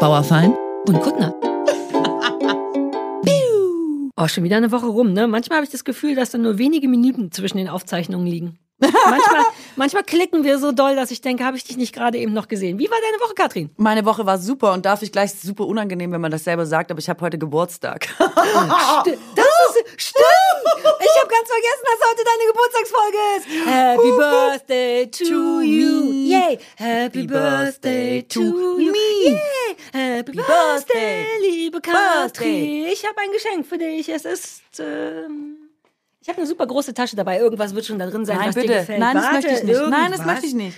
Bauerfein und Kuttner. Oh, schon wieder eine Woche rum, ne? Manchmal habe ich das Gefühl, dass da nur wenige Minuten zwischen den Aufzeichnungen liegen. manchmal, manchmal klicken wir so doll, dass ich denke, habe ich dich nicht gerade eben noch gesehen. Wie war deine Woche, Katrin? Meine Woche war super und darf ich gleich super unangenehm, wenn man das selber sagt, aber ich habe heute Geburtstag. Das ist, stimmt! Ich habe ganz vergessen, dass heute deine Geburtstagsfolge ist. Happy Birthday to you. Yay! Happy Birthday to you. Yay! Happy Birthday, liebe Katrin. Ich habe ein Geschenk für dich. Es ist... Ähm ich habe eine super große Tasche dabei. Irgendwas wird schon da drin sein, Nein, was bitte. dir gefällt. Nein, das Warte, möchte ich nicht. irgendwas. Nein, das möchte ich nicht.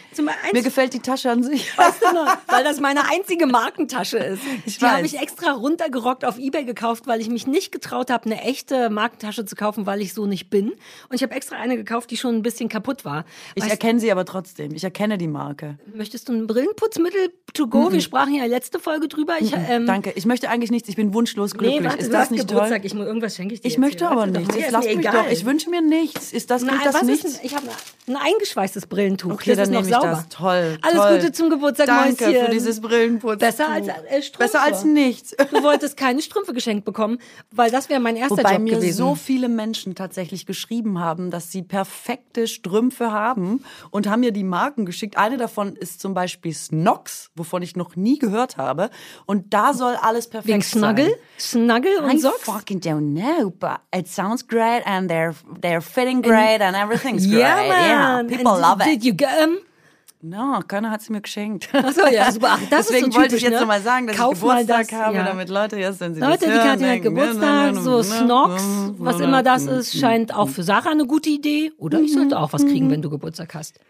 Mir gefällt die Tasche an sich. Weißt du noch, weil das meine einzige Markentasche ist. Ich die habe ich extra runtergerockt auf Ebay gekauft, weil ich mich nicht getraut habe, eine echte Markentasche zu kaufen, weil ich so nicht bin. Und ich habe extra eine gekauft, die schon ein bisschen kaputt war. Ich Weißt, erkenne sie aber trotzdem. Ich erkenne die Marke. möchtest du ein Brillenputzmittel to go? Wir sprachen ja letzte Folge drüber. Ich, ähm, Danke. Ich möchte eigentlich nichts. Ich bin wunschlos glücklich. Nee, warte, ist das nicht Geburtstag. toll? Ich, muss- irgendwas schenke ich dir Ich jetzt möchte hier. aber nichts. mal. Jetzt Ist lass mir mich egal. doch. Ich wünsche mir nichts. Ist das, Nein, das was nicht? ist denn? Ich habe ein eingeschweißtes Brillentuch. Okay, das dann ist noch nehme ich sauber. das. Toll. Alles toll. Gute zum Geburtstag, Danke Mäuschen. für dieses Brillenputz. Besser als äh, Strümpfe. Besser als nichts. Du wolltest keine Strümpfe geschenkt bekommen, weil das wäre mein erster Wobei Job mir gewesen. so viele Menschen tatsächlich geschrieben haben, dass sie perfekte Strümpfe haben und haben mir die Marken geschickt. Eine davon ist zum Beispiel Snox, wovon ich noch nie gehört habe. Und da soll alles perfekt Wegen Snuggle? sein. Snuggle und I Socks? fucking don't know, but it sounds great and they're they're fitting great and everything's great. Ja, Yeah, man. people And love did it. you get 'em? No, keiner hat sie mir geschenkt. Achso, ja, super. Ach, das Deswegen ist so wollte ich typisch, jetzt ne? nochmal sagen, dass Kauf ich Geburtstag das, habe, ja. damit Leute jetzt, wenn sie Leute, das die Katrin hat Geburtstag, so Snox, ne, was immer das ist, scheint auch für Sarah eine gute Idee. Oder ich sollte auch was kriegen, wenn du Geburtstag hast.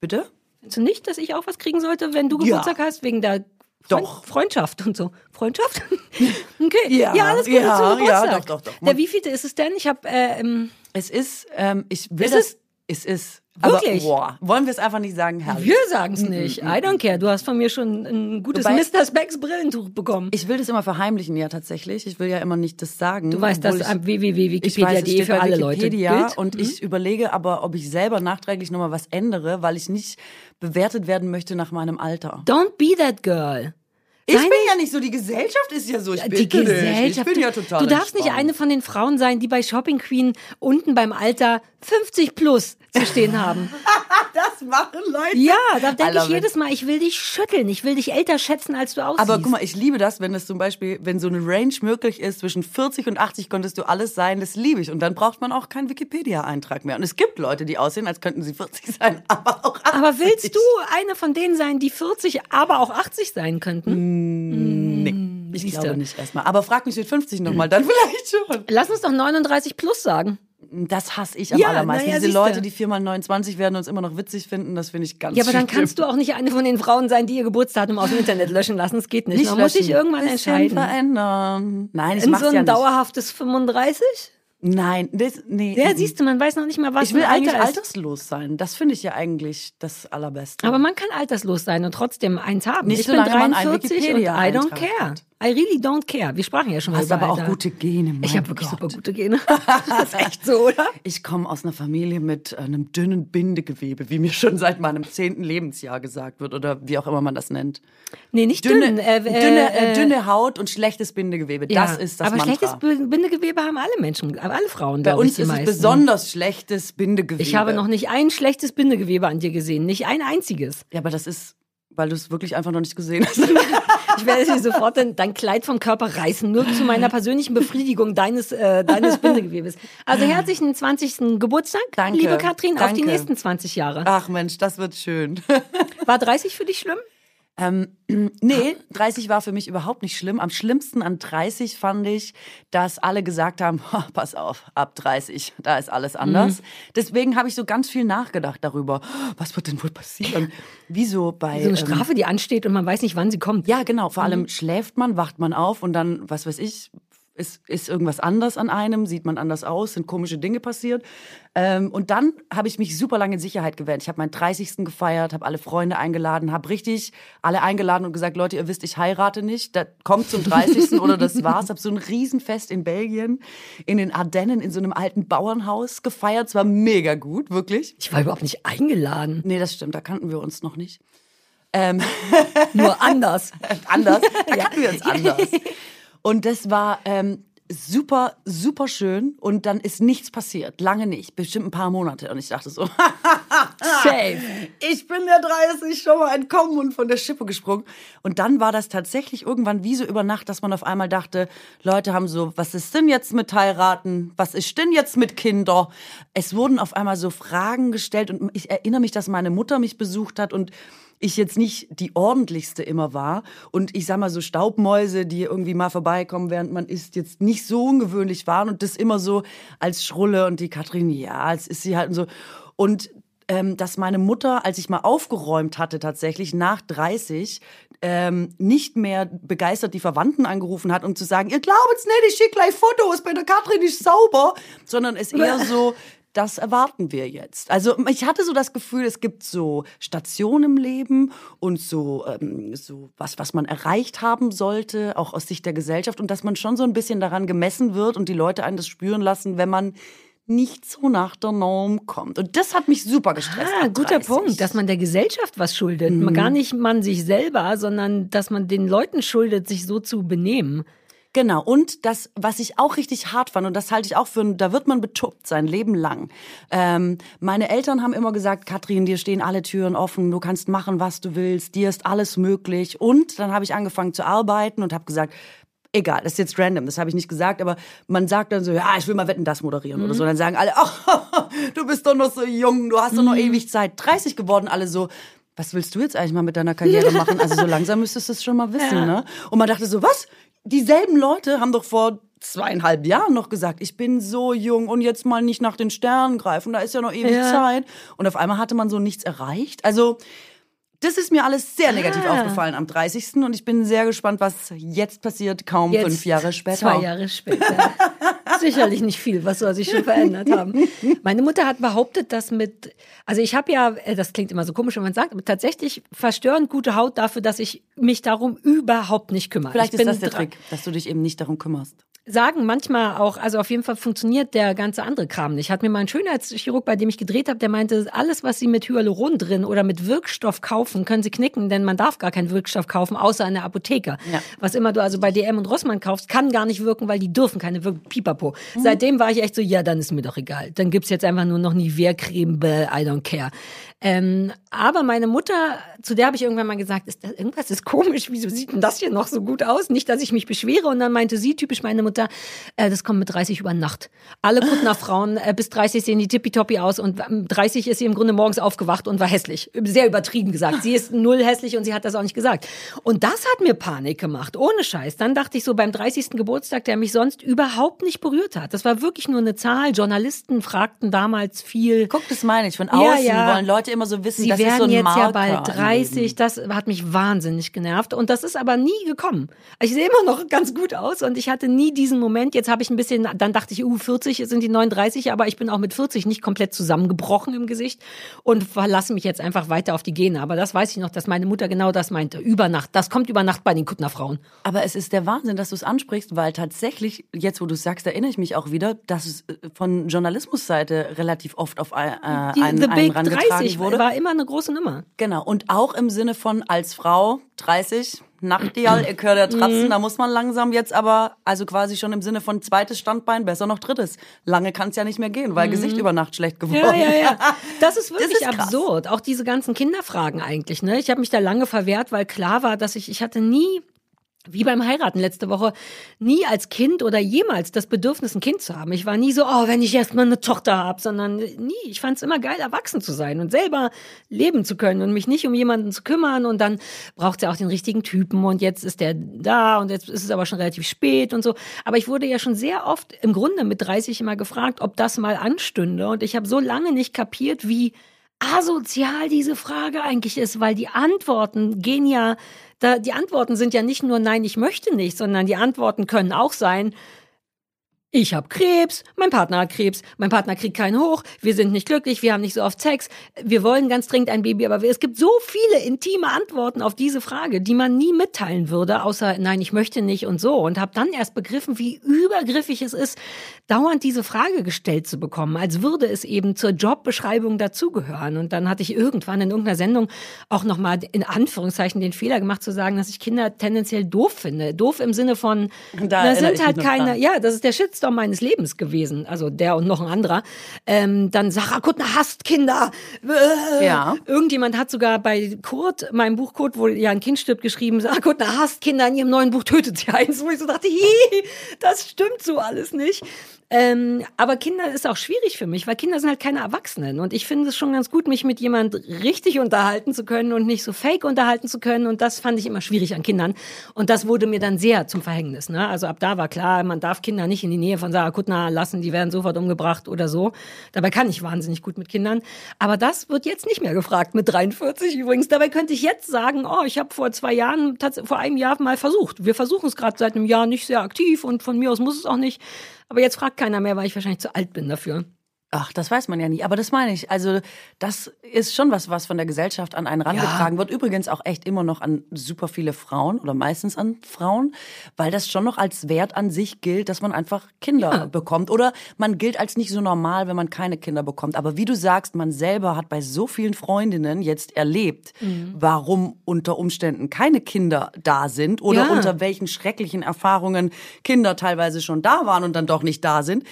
Bitte? Findest du nicht, dass ich auch was kriegen sollte, wenn du Geburtstag hast, wegen der Doch. Freundschaft und so? Freundschaft? okay. Ja, ja, alles Gute ja, zum ja, doch, doch, doch. Der wievielte ist es denn? Ich habe äh, im Es ist, ähm, ich will Ist das, es? es ist. Wirklich? Aber, boah, wollen wir es einfach nicht sagen, herrlich. Wir sagen es nicht. I don't care. Du hast von mir schon ein gutes Wobei- Mr. Specs Brillentuch bekommen. Ich will das immer verheimlichen, ja, tatsächlich. Ich will ja immer nicht das sagen. Du weißt, dass am www.wikipedia.de für alle Leute Wikipedia gilt. Mhm. und ich überlege aber, ob ich selber nachträglich nochmal was ändere, weil ich nicht bewertet werden möchte nach meinem Alter. Don't be that girl. Ich Sei bin ja nicht so, die Gesellschaft ist ja so. Ich bin die nicht. Gesellschaft. Ich bin ja total du darfst nicht entspannt. eine von den Frauen sein, die bei Shopping Queen unten beim Alter 50 plus zu stehen haben. Das machen Leute. Ja, da denke ich jedes Mal, ich will dich schütteln, ich will dich älter schätzen, als du aussiehst. Aber guck mal, ich liebe das, wenn es zum Beispiel, wenn so eine Range möglich ist, zwischen 40 und 80 konntest du alles sein, das liebe ich. Und dann braucht man auch keinen Wikipedia-Eintrag mehr. Und es gibt Leute, die aussehen, als könnten sie 40 sein, aber auch 80. Aber willst du eine von denen sein, die 40, aber auch 80 sein könnten? Nee, ich siehste. glaube nicht erstmal. Aber frag mich mit 50 nochmal, dann vielleicht schon. Lass uns doch 39 plus sagen. Das hasse ich am Ja, allermeisten. ja, Diese siehste. Leute, die viermal 29 werden uns immer noch witzig finden, das finde ich ganz Ja, aber dann kannst du auch nicht eine von den Frauen sein, die ihr Geburtsdatum aus dem Internet löschen lassen. Das geht nicht. nicht Man muss sich löschen. irgendwann entscheiden. verändern. Nein, ich In so ein ja nicht. dauerhaftes 35? Nein, das, nee. Ja, siehst du, man weiß noch nicht mal, was ich will eigentlich Alter alterslos sein. Das finde ich ja eigentlich das Allerbeste. Aber man kann alterslos sein und trotzdem eins haben. Nicht ich solange bin man einen 43 und I don't care. hat. I really don't care. Wir sprachen ja schon mal hast über aber auch Alter. gute Gene, mein Ich habe wirklich super gute Gene. das ist echt so, oder? Ich komme aus einer Familie mit einem dünnen Bindegewebe, wie mir schon seit meinem zehnten Lebensjahr gesagt wird oder wie auch immer man das nennt. Nee, nicht Dünne, dünn. Äh, dünne, äh, äh, dünne Haut und schlechtes Bindegewebe. ja. Das ist das Aber Mantra. schlechtes Bi- Bindegewebe haben alle Menschen, alle Frauen, Bei ich, uns die ist es besonders schlechtes Bindegewebe. Ich habe noch nicht ein schlechtes Bindegewebe an dir gesehen. Nicht ein einziges. Ja, aber das ist, weil du es wirklich einfach noch nicht gesehen hast. Ich werde dir sofort dein, dein Kleid vom Körper reißen, nur zu meiner persönlichen Befriedigung deines, äh, deines Bindegewebes. Also herzlichen 20. Geburtstag, Danke, liebe Katrin, auf die danke. nächsten 20 Jahre. Ach Mensch, das wird schön. War 30 für dich schlimm? Ähm, nee, 30 war für mich überhaupt nicht schlimm. Am schlimmsten an 30 fand ich, dass alle gesagt haben, "Ha, pass auf, ab 30, da ist alles anders. Mhm. Deswegen habe ich so ganz viel nachgedacht darüber, was wird denn wohl passieren? Wieso bei... So eine ähm, Strafe, die ansteht und man weiß nicht, wann sie kommt. ja, genau. Vor Mhm. allem schläft man, wacht man auf und dann, was weiß ich, ist, ist irgendwas anders an einem, sieht man anders aus, sind komische Dinge passiert. Ähm, und dann habe ich mich super lange in Sicherheit gewählt. Ich habe meinen 30. gefeiert, habe alle Freunde eingeladen, habe richtig alle eingeladen und gesagt, Leute, ihr wisst, ich heirate nicht. Das kommt zum 30. oder das war's. Habe so ein Riesenfest in Belgien, in den Ardennen, in so einem alten Bauernhaus gefeiert. Es war mega gut, wirklich. Ich war überhaupt nicht eingeladen. Nee, das stimmt, da kannten wir uns noch nicht. Ähm, Nur anders. anders, da kannten wir uns anders. Und das war ähm, super, super schön. Und dann ist nichts passiert. Lange nicht. Bestimmt ein paar Monate. Und ich dachte so, Safe. ich bin der 30 schon mal entkommen und von der Schippe gesprungen. Und dann war das tatsächlich irgendwann wie so über Nacht, dass man auf einmal dachte, Leute haben so, was ist denn jetzt mit heiraten? Was ist denn jetzt mit Kinder? Es wurden auf einmal so Fragen gestellt und ich erinnere mich, dass meine Mutter mich besucht hat und ich jetzt nicht die ordentlichste immer war. Und ich sag mal so Staubmäuse, die irgendwie mal vorbeikommen, während man isst, jetzt nicht so ungewöhnlich waren und das immer so als Schrulle und die Katrin, ja, als ist sie halt und so. Und ähm, dass meine Mutter, als ich mal aufgeräumt hatte, tatsächlich nach 30, ähm, nicht mehr begeistert die Verwandten angerufen hat, um zu sagen, ihr glaubt's nicht, ich schicke gleich Fotos, bei der Katrin ist sauber, sondern es eher so, das erwarten wir jetzt. Also ich hatte so das Gefühl, es gibt so Stationen im Leben und so, ähm, so was, was man erreicht haben sollte, auch aus Sicht der Gesellschaft und dass man schon so ein bisschen daran gemessen wird und die Leute einen das spüren lassen, wenn man nicht so nach der Norm kommt. Und das hat mich super gestresst. Ah, guter 30. Punkt, dass man der Gesellschaft was schuldet. Mhm. Gar nicht man sich selber, sondern dass man den Leuten schuldet, sich so zu benehmen. Genau, und das, was ich auch richtig hart fand, und das halte ich auch für, da wird man betuppt sein Leben lang. Ähm, meine Eltern haben immer gesagt, Katrin, dir stehen alle Türen offen, du kannst machen, was du willst, dir ist alles möglich. Und dann habe ich angefangen zu arbeiten und habe gesagt, egal, das ist jetzt random, das habe ich nicht gesagt, aber man sagt dann so, ja, ich will mal Wetten, das moderieren oder so. Dann sagen alle, ach, du bist doch noch so jung, du hast doch noch ewig Zeit. 30 geworden, alle so, was willst du jetzt eigentlich mal mit deiner Karriere machen? Also so langsam müsstest du es schon mal wissen, ne? Und man dachte so, was? Dieselben Leute haben doch vor zweieinhalb Jahren noch gesagt, ich bin so jung und jetzt mal nicht nach den Sternen greifen, da ist ja noch ewig Ja. Zeit. Und auf einmal hatte man so nichts erreicht. Also das ist mir alles sehr negativ Ah. aufgefallen am 30. Und ich bin sehr gespannt, was jetzt passiert, kaum Jetzt, fünf Jahre später. Zwei Jahre später. Sicherlich nicht viel, was soll sich schon verändert haben. Meine Mutter hat behauptet, dass mit, also ich habe ja, äh, das klingt immer so komisch, wenn man sagt, aber tatsächlich verstörend gute Haut dafür, dass ich mich darum überhaupt nicht kümmere. Vielleicht ich ist das der Trick, dass du dich eben nicht darum kümmerst. Sagen manchmal auch, also auf jeden Fall funktioniert der ganze andere Kram nicht. Hat mir mal ein Schönheitschirurg, bei dem ich gedreht habe, der meinte, alles, was Sie mit Hyaluron drin oder mit Wirkstoff kaufen, können Sie knicken, denn man darf gar keinen Wirkstoff kaufen, außer in der Apotheke. Ja. Was immer du also bei DM und Rossmann kaufst, kann gar nicht wirken, weil die dürfen keine Wirk Pipapo. Seitdem war ich echt so, ja, dann ist mir doch egal. Dann gibt's jetzt einfach nur noch Nivea-Creme, I don't care. Ähm, aber meine Mutter, zu der habe ich irgendwann mal gesagt, ist das, irgendwas ist komisch, wieso sieht denn das hier noch so gut aus? Nicht, dass ich mich beschwere. Und dann meinte sie, typisch meine Mutter, äh, das kommt mit 30 über Nacht. Alle Kuttner Frauen äh, bis 30 sehen die tippitoppi aus und ähm, 30 ist sie im Grunde morgens aufgewacht und war hässlich. Sehr übertrieben gesagt. Sie ist null hässlich und sie hat das auch nicht gesagt. Und das hat mir Panik gemacht, ohne Scheiß. Dann dachte ich so beim 30. Geburtstag, der mich sonst überhaupt nicht berührt hat. Das war wirklich nur eine Zahl. Journalisten fragten damals viel. Guck, das meine ich. Von Ja, außen ja. wollen Leute immer so wissen, Sie das werden ist so ein jetzt Marker ja bald im 30. Leben. Das hat mich wahnsinnig genervt. Und das ist aber nie gekommen. Ich sehe immer noch ganz gut aus und ich hatte nie diesen Moment. Jetzt habe ich ein bisschen, dann dachte ich, uh, 40 sind die 39, aber ich bin auch mit 40 nicht komplett zusammengebrochen im Gesicht und verlasse mich jetzt einfach weiter auf die Gene. Aber das weiß ich noch, dass meine Mutter genau das meinte. Über Nacht. Das kommt über Nacht bei den Kuttner Frauen. Aber es ist der Wahnsinn, dass du es ansprichst, weil tatsächlich, jetzt wo du es sagst, erinnere ich mich auch wieder, dass es äh, von Journalismusseite relativ oft auf äh, Die, einen, The Big rangetragen 30 wurde. war immer eine große Nummer. Genau. Und auch im Sinne von als Frau 30, Nachtial, ihr hört ja Mhm. Tratzen, da muss man langsam jetzt aber, also quasi schon im Sinne von zweites Standbein, besser noch drittes. Lange kann es ja nicht mehr gehen, weil Gesicht über Nacht schlecht geworden. Mhm. Ja, ja, ja. Das ist wirklich ist krass. absurd. Auch diese ganzen Kinderfragen eigentlich. Ne? Ich habe mich da lange verwehrt, weil klar war, dass ich, ich hatte nie, wie beim Heiraten letzte Woche, nie als Kind oder jemals das Bedürfnis, ein Kind zu haben. Ich war nie so, oh, wenn ich erst mal eine Tochter habe, sondern nie. Ich fand es immer geil, erwachsen zu sein und selber leben zu können und mich nicht um jemanden zu kümmern. Und dann braucht ja auch den richtigen Typen und jetzt ist der da und jetzt ist es aber schon relativ spät und so. Aber ich wurde ja schon sehr oft im Grunde mit 30 immer gefragt, ob das mal anstünde. Und ich habe so lange nicht kapiert, wie asozial diese Frage eigentlich ist, weil die Antworten gehen ja, da, die Antworten sind ja nicht nur nein, ich möchte nicht, sondern die Antworten können auch sein, Ich habe Krebs, mein Partner hat Krebs, mein Partner kriegt keinen hoch, wir sind nicht glücklich, wir haben nicht so oft Sex, wir wollen ganz dringend ein Baby, aber es gibt so viele intime Antworten auf diese Frage, die man nie mitteilen würde, außer nein, ich möchte nicht und so. Und habe dann erst begriffen, wie übergriffig es ist, dauernd diese Frage gestellt zu bekommen, als würde es eben zur Jobbeschreibung dazugehören. Und dann hatte ich irgendwann in irgendeiner Sendung auch nochmal in Anführungszeichen den Fehler gemacht zu sagen, dass ich Kinder tendenziell doof finde. Doof im Sinne von, Da das erinnere sind halt keine, dran. ja, das ist der Shitstorm meines Lebens gewesen, also der und noch ein anderer. Ähm, dann Sarah Kuttner hasst Kinder. Äh, Ja. Irgendjemand hat sogar bei Kurt, meinem Buch Kurt, wo ja ein Kind stirbt, geschrieben, Sarah Kuttner hasst Kinder, in ihrem neuen Buch tötet sie eins. Wo ich so dachte, hi, das stimmt so alles nicht. Ähm, aber Kinder ist auch schwierig für mich, weil Kinder sind halt keine Erwachsenen. Und ich finde es schon ganz gut, mich mit jemand richtig unterhalten zu können und nicht so fake unterhalten zu können. Und das fand ich immer schwierig an Kindern. Und das wurde mir dann sehr zum Verhängnis. Ne? Also ab da war klar, man darf Kinder nicht in die Nähe von Sarah Kuttner lassen, die werden sofort umgebracht oder so. Dabei kann ich wahnsinnig gut mit Kindern. Aber das wird jetzt nicht mehr gefragt, mit 43 übrigens. Dabei könnte ich jetzt sagen, oh, ich habe vor zwei Jahren, vor einem Jahr mal versucht. Wir versuchen es gerade seit einem Jahr nicht sehr aktiv und von mir aus muss es auch nicht. Aber jetzt fragt keiner mehr, weil ich wahrscheinlich zu alt bin dafür. Ach, das weiß man ja nie. Aber das meine ich. Also, das ist schon was, was von der Gesellschaft an einen rangetragen wird. Übrigens auch echt immer noch an super viele Frauen oder meistens an Frauen, weil das schon noch als Wert an sich gilt, dass man einfach Kinder bekommt. Oder man gilt als nicht so normal, wenn man keine Kinder bekommt. Aber wie du sagst, man selber hat bei so vielen Freundinnen jetzt erlebt, warum unter Umständen keine Kinder da sind oder Ja. unter welchen schrecklichen Erfahrungen Kinder teilweise schon da waren und dann doch nicht da sind,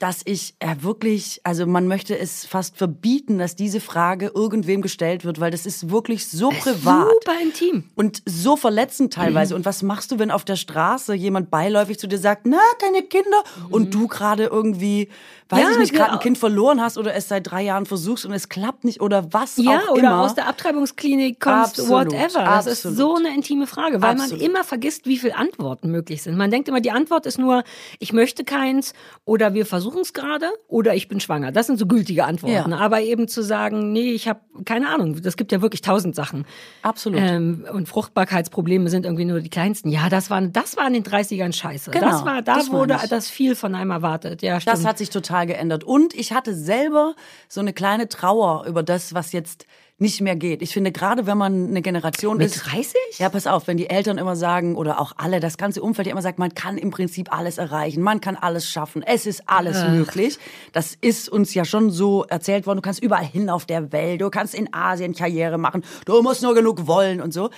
dass ich äh, wirklich, also man möchte es fast verbieten, dass diese Frage irgendwem gestellt wird, weil das ist wirklich so privat. Super intim. Und so verletzend teilweise. Und was machst du, wenn auf der Straße jemand beiläufig zu dir sagt, na, deine Kinder, und du gerade irgendwie, weiß Ja, ich nicht, gerade ein Kind verloren hast oder es seit drei Jahren versuchst und es klappt nicht oder was Ja, auch oder immer. aus der Abtreibungsklinik kommst, Absolut, whatever. Das ist absolut. so eine intime Frage, weil Absolut. man immer vergisst, wie viele Antworten möglich sind. Man denkt immer, die Antwort ist nur, ich möchte keins oder wir versuchen es gerade oder ich bin schwanger. Das sind so gültige Antworten. Ja. Aber eben zu sagen, nee, ich habe keine Ahnung, das gibt ja wirklich tausend Sachen. Absolut. Ähm, und Fruchtbarkeitsprobleme sind irgendwie nur die kleinsten. Ja, das war, das war in den 30ern scheiße. Genau, das war, da das wurde das viel von einem erwartet. Ja, stimmt. Das hat sich total geändert. Und ich hatte selber so eine kleine Trauer über das, was jetzt nicht mehr geht. Ich finde, gerade wenn man eine Generation Mit ist. 30? Ja, pass auf, wenn die Eltern immer sagen, oder auch alle, das ganze Umfeld immer sagt, man kann im Prinzip alles erreichen, man kann alles schaffen, es ist alles möglich. Das ist uns ja schon so erzählt worden, du kannst überall hin auf der Welt, du kannst in Asien Karriere machen, du musst nur genug wollen und so.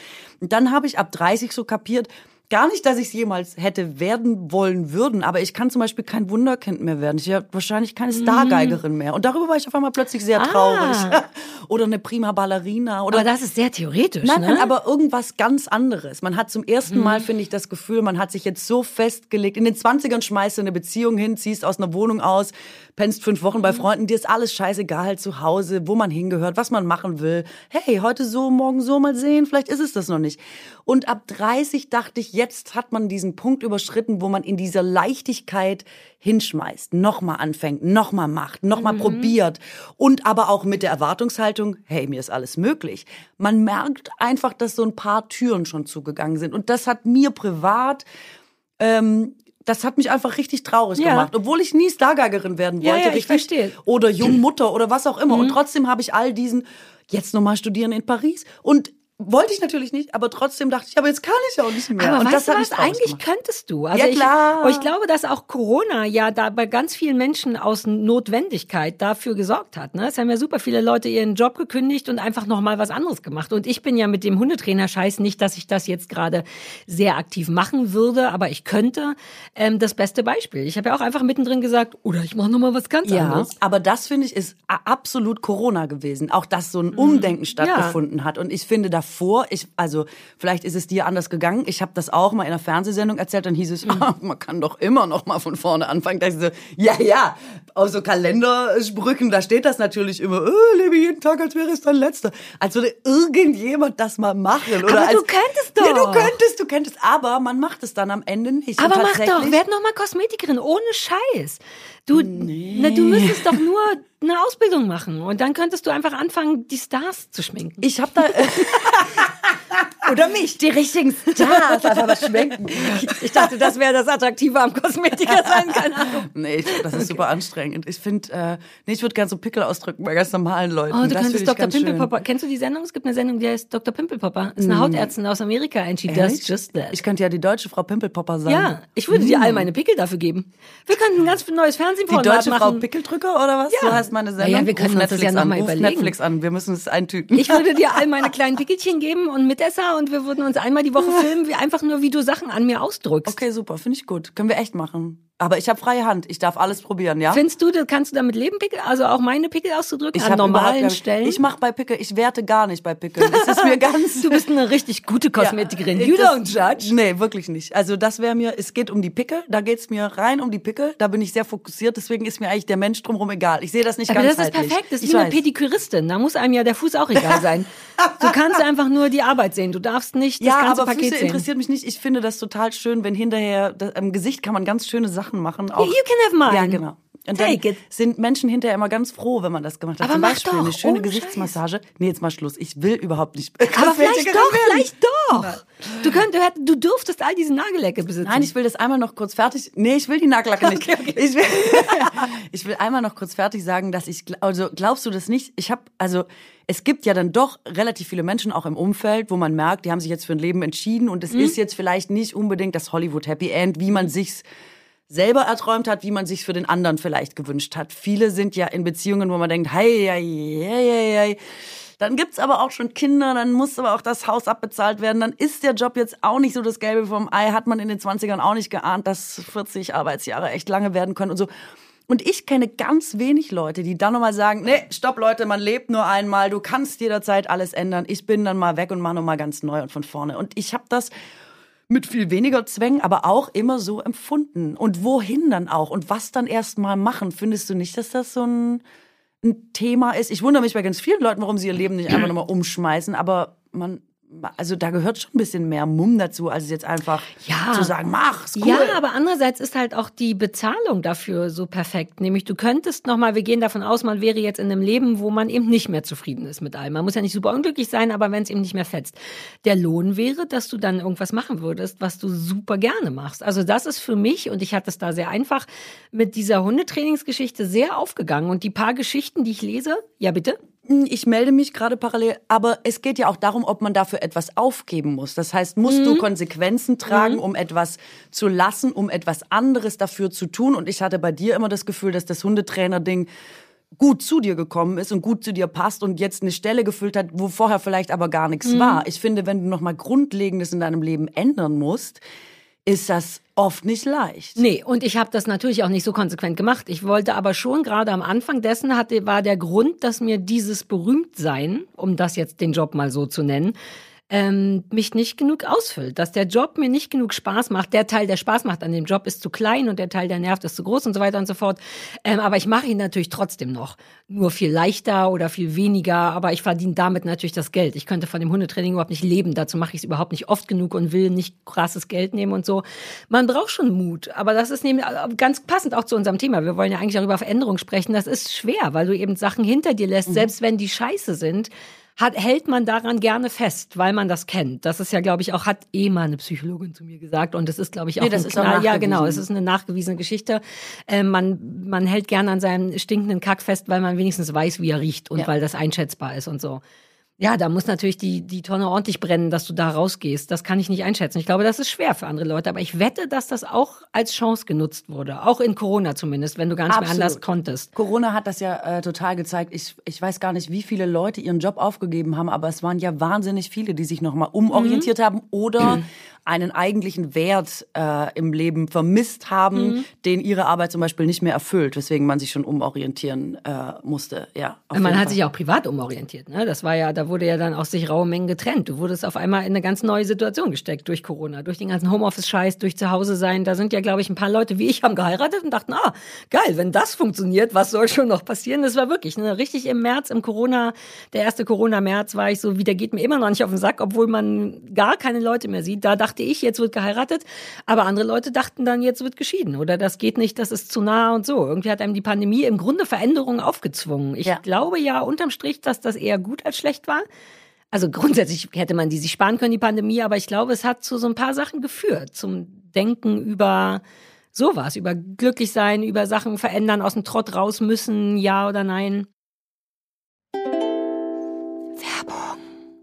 Und dann habe ich ab 30 so kapiert, Gar nicht, dass ich es jemals hätte werden wollen würden, aber ich kann zum Beispiel kein Wunderkind mehr werden. Ich wäre wahrscheinlich keine Stargeigerin mehr. Und darüber war ich auf einmal plötzlich sehr traurig. oder eine prima Ballerina. Oder aber das ist sehr theoretisch, Nein, ne? aber irgendwas ganz anderes. Man hat zum ersten Mal, finde ich, das Gefühl, man hat sich jetzt so festgelegt. In den 20ern schmeißt du eine Beziehung hin, ziehst aus einer Wohnung aus, pennst fünf Wochen bei Freunden, dir ist alles scheißegal zu Hause, wo man hingehört, was man machen will. Hey, heute so, morgen so, mal sehen, vielleicht ist es das noch nicht. Und ab 30 dachte ich, jetzt hat man diesen Punkt überschritten, wo man in dieser Leichtigkeit hinschmeißt, nochmal anfängt, nochmal macht, nochmal probiert und aber auch mit der Erwartungshaltung, hey, mir ist alles möglich. Man merkt einfach, dass so ein paar Türen schon zugegangen sind und das hat mir privat ähm, das hat mich einfach richtig traurig Ja. gemacht, obwohl ich nie Stargeigerin werden Ja, wollte, ja, ich richtig verstehe. Mhm. oder Jungmutter oder was auch immer. Und trotzdem habe ich all diesen jetzt nochmal studieren in Paris und wollte ich natürlich nicht, aber trotzdem dachte ich, aber jetzt kann ich auch nicht mehr. Aber und weißt das du was, eigentlich könntest du. Also Ja, ich, klar. und ich glaube, dass auch Corona ja da bei ganz vielen Menschen aus Notwendigkeit dafür gesorgt hat. Ne? Es haben ja super viele Leute ihren Job gekündigt und einfach nochmal was anderes gemacht. Und ich bin ja mit dem Hundetrainer-Scheiß nicht, dass ich das jetzt gerade sehr aktiv machen würde, aber ich könnte ähm, das beste Beispiel. Ich habe ja auch einfach mittendrin gesagt, oder ich mache nochmal was ganz Ja, anderes. aber das finde ich ist absolut Corona gewesen. Auch dass so ein Mhm. Umdenken stattgefunden hat. Und ich finde davor, ich, also vielleicht ist es dir anders gegangen. Ich habe das auch mal in einer Fernsehsendung erzählt. Dann hieß es, Mhm. ah, man kann doch immer noch mal von vorne anfangen. Da ich so, ja, ja, aus so Kalendersprüchen, da steht das natürlich immer, oh, lebe jeden Tag, als wäre es dein letzter. Als würde irgendjemand das mal machen. Oder Aber als, du könntest Ja, du doch. könntest, du könntest. Aber man macht es dann am Ende nicht. Aber mach doch, werd noch mal Kosmetikerin, ohne Scheiß. Du, na, du müsstest doch nur eine Ausbildung machen und dann könntest du einfach anfangen, die Stars zu schminken. Ich habe da. Oder mich. Die richtigen Stars einfach mal schwenken. Ich dachte, das wäre das Attraktive am Kosmetiker sein, keine Ahnung. Nee, ich, das ist super anstrengend. Ich finde, äh, nee, ich würde gerne so Pickel ausdrücken bei ganz normalen Leuten. Oh, du das könntest Dr. Pimpelpopper. Kennst du die Sendung? Es gibt eine Sendung, die heißt Dr. Pimpelpopper. Ist eine Hautärztin aus Amerika and she does Ehrlich? just that. Ich könnte ja die deutsche Frau Pimpelpopper sein. ja, ich würde dir all meine Pickel dafür geben. Wir könnten ein ganz neues Die Fernsehformat deutsche machen. Frau Pickeldrücker oder was? Ja. So heißt meine Sendung. Naja, wir können Ruf uns das Netflix ja noch an. mal Ruf überlegen. Netflix an. Wir müssen es eintüten. Ich würde dir all meine kleinen Pickelchen geben und Mitesser und wir würden uns einmal die Woche filmen, wie einfach nur, wie du Sachen an mir ausdrückst. okay, super. Finde ich gut. Können wir echt machen. Aber ich habe freie Hand. Ich darf alles probieren, ja? Findest du, kannst du damit leben, Pickel? Also auch meine Pickel auszudrücken ich an normalen Stellen? Ich mache bei Pickel, ich werte gar nicht bei Pickeln. Das ist mir ganz. du bist eine richtig gute Kosmetikerin. Ja, you don't judge. Nee, wirklich nicht. Also das wäre mir, es geht um die Pickel, da geht's mir rein um die Pickel, da bin ich sehr fokussiert, deswegen ist mir eigentlich der Mensch drumherum egal. Ich sehe das nicht Aber das ist perfekt. Das ist ich wie eine weiß. Pediküristin. Da muss einem ja der Fuß auch egal sein. Du kannst einfach nur die Arbeit sehen. Du darfst nicht das Ja, ganze aber Paket Füße sehen. interessiert mich nicht. Ich finde das total schön, wenn hinterher, das, im Gesicht kann man ganz schöne Sachen machen. Auch, you can have mine. Ja, genau. Und dann sind Menschen hinterher immer ganz froh, wenn man das gemacht hat. Aber Zum mach Beispiel doch, eine schöne Gesichtsmassage. Nee, jetzt mal Schluss. Ich will überhaupt nicht. Aber vielleicht doch, werden. vielleicht doch. Du, könnt, du, dürftest all diese Nagellecke besitzen. Nein, ich will das einmal noch kurz fertig. Nee, ich will die Nacklacke nicht. Okay, okay. Ich, will, ich will einmal noch kurz fertig sagen, dass ich, also glaubst du das nicht? Ich habe, also es gibt ja dann doch relativ viele Menschen auch im Umfeld, wo man merkt, die haben sich jetzt für ein Leben entschieden und es Mhm. ist jetzt vielleicht nicht unbedingt das Hollywood Happy End, wie man sich's selber erträumt hat, wie man sich für den anderen vielleicht gewünscht hat. Viele sind ja in Beziehungen, wo man denkt, hey, hey, hey, hey. Dann gibt's aber auch schon Kinder, dann muss aber auch das Haus abbezahlt werden. Dann ist der Job jetzt auch nicht so das Gelbe vom Ei. Hat man in den 20ern auch nicht geahnt, dass 40 Arbeitsjahre echt lange werden können und so. Und ich kenne ganz wenig Leute, die dann nochmal sagen, nee, stopp Leute, man lebt nur einmal, du kannst jederzeit alles ändern. Ich bin dann mal weg und mache nochmal ganz neu und von vorne. Und ich habe das mit viel weniger Zwängen, aber auch immer so empfunden. Und wohin dann auch? Und was dann erst mal machen? Findest du nicht, dass das so ein, ein Thema ist? Ich wundere mich bei ganz vielen Leuten, warum sie ihr Leben nicht einfach nochmal umschmeißen, aber man, also da gehört schon ein bisschen mehr Mumm dazu, als jetzt einfach Ja. zu sagen, mach's, cool. Ja, aber andererseits ist halt auch die Bezahlung dafür so perfekt. Nämlich du könntest nochmal, wir gehen davon aus, man wäre jetzt in einem Leben, wo man eben nicht mehr zufrieden ist mit allem. Man muss ja nicht super unglücklich sein, aber wenn es eben nicht mehr fetzt. Der Lohn wäre, dass du dann irgendwas machen würdest, was du super gerne machst. Also das ist für mich, und ich hatte es da sehr einfach, mit dieser Hundetrainingsgeschichte sehr aufgegangen. Und die paar Geschichten, die ich lese, ja bitte? Ich melde mich gerade parallel, aber es geht ja auch darum, ob man dafür etwas aufgeben muss. Das heißt, musst du Konsequenzen tragen, um etwas zu lassen, um etwas anderes dafür zu tun. Und ich hatte bei dir immer das Gefühl, dass das Hundetrainer-Ding gut zu dir gekommen ist und gut zu dir passt und jetzt eine Stelle gefüllt hat, wo vorher vielleicht aber gar nichts war. Ich finde, wenn du nochmal Grundlegendes in deinem Leben ändern musst, ist das oft nicht leicht. Nee, und ich habe das natürlich auch nicht so konsequent gemacht. Ich wollte aber schon, gerade am Anfang dessen hatte, war der Grund, dass mir dieses Berühmtsein, um das jetzt den Job mal so zu nennen, ähm, mich nicht genug ausfüllt, dass der Job mir nicht genug Spaß macht. Der Teil, der Spaß macht an dem Job, ist zu klein und der Teil, der nervt, ist zu groß und so weiter und so fort. Ähm, aber ich mache ihn natürlich trotzdem noch. Nur viel leichter oder viel weniger, aber ich verdiene damit natürlich das Geld. Ich könnte von dem Hundetraining überhaupt nicht leben. Dazu mache ich es überhaupt nicht oft genug und will nicht krasses Geld nehmen und so. Man braucht schon Mut, aber das ist nämlich ganz passend auch zu unserem Thema. Wir wollen ja eigentlich auch über Veränderung sprechen. Das ist schwer, weil du eben Sachen hinter dir lässt, selbst wenn die scheiße sind hat, hält man daran gerne fest, weil man das kennt. Das ist ja, glaube ich, auch, hat eh mal eine Psychologin zu mir gesagt. Und das ist, glaube ich, auch Nee, das ist auch Knall. Ja, genau, es ist eine nachgewiesene Geschichte. Äh, man, man hält gerne an seinem stinkenden Kack fest, weil man wenigstens weiß, wie er riecht und Ja. weil das einschätzbar ist und so. Ja, da muss natürlich die, die Tonne ordentlich brennen, dass du da rausgehst. Das kann ich nicht einschätzen. Ich glaube, das ist schwer für andere Leute. Aber ich wette, dass das auch als Chance genutzt wurde. Auch in Corona zumindest, wenn du gar nicht Absolut. mehr anders konntest. Corona hat das ja äh, total gezeigt. Ich, ich weiß gar nicht, wie viele Leute ihren Job aufgegeben haben, aber es waren ja wahnsinnig viele, die sich nochmal umorientiert haben oder einen eigentlichen Wert äh, im Leben vermisst haben, den ihre Arbeit zum Beispiel nicht mehr erfüllt, weswegen man sich schon umorientieren äh, musste. Ja, Man hat sich auch privat umorientiert. Ne? Das war ja, da wurde ja dann auch sich raue Mengen getrennt. Du wurdest auf einmal in eine ganz neue Situation gesteckt durch Corona, durch den ganzen Homeoffice-Scheiß, durch zu Hause sein. Da sind ja, glaube ich, ein paar Leute wie ich haben geheiratet und dachten, ah, geil, wenn das funktioniert, was soll schon noch passieren? Das war wirklich ne, richtig im März, im Corona, der erste Corona-März war ich so, wie der geht mir immer noch nicht auf den Sack, obwohl man gar keine Leute mehr sieht. Da dachte ich, jetzt wird geheiratet, aber andere Leute dachten dann, jetzt wird geschieden oder das geht nicht, das ist zu nah und so. Irgendwie hat einem die Pandemie im Grunde Veränderungen aufgezwungen. Ich Ja. glaube ja unterm Strich, dass das eher gut als schlecht war. Also grundsätzlich hätte man die sich sparen können, die Pandemie, aber ich glaube, es hat zu so ein paar Sachen geführt, zum Denken über sowas, über glücklich sein, über Sachen verändern, aus dem Trott raus müssen, ja oder nein.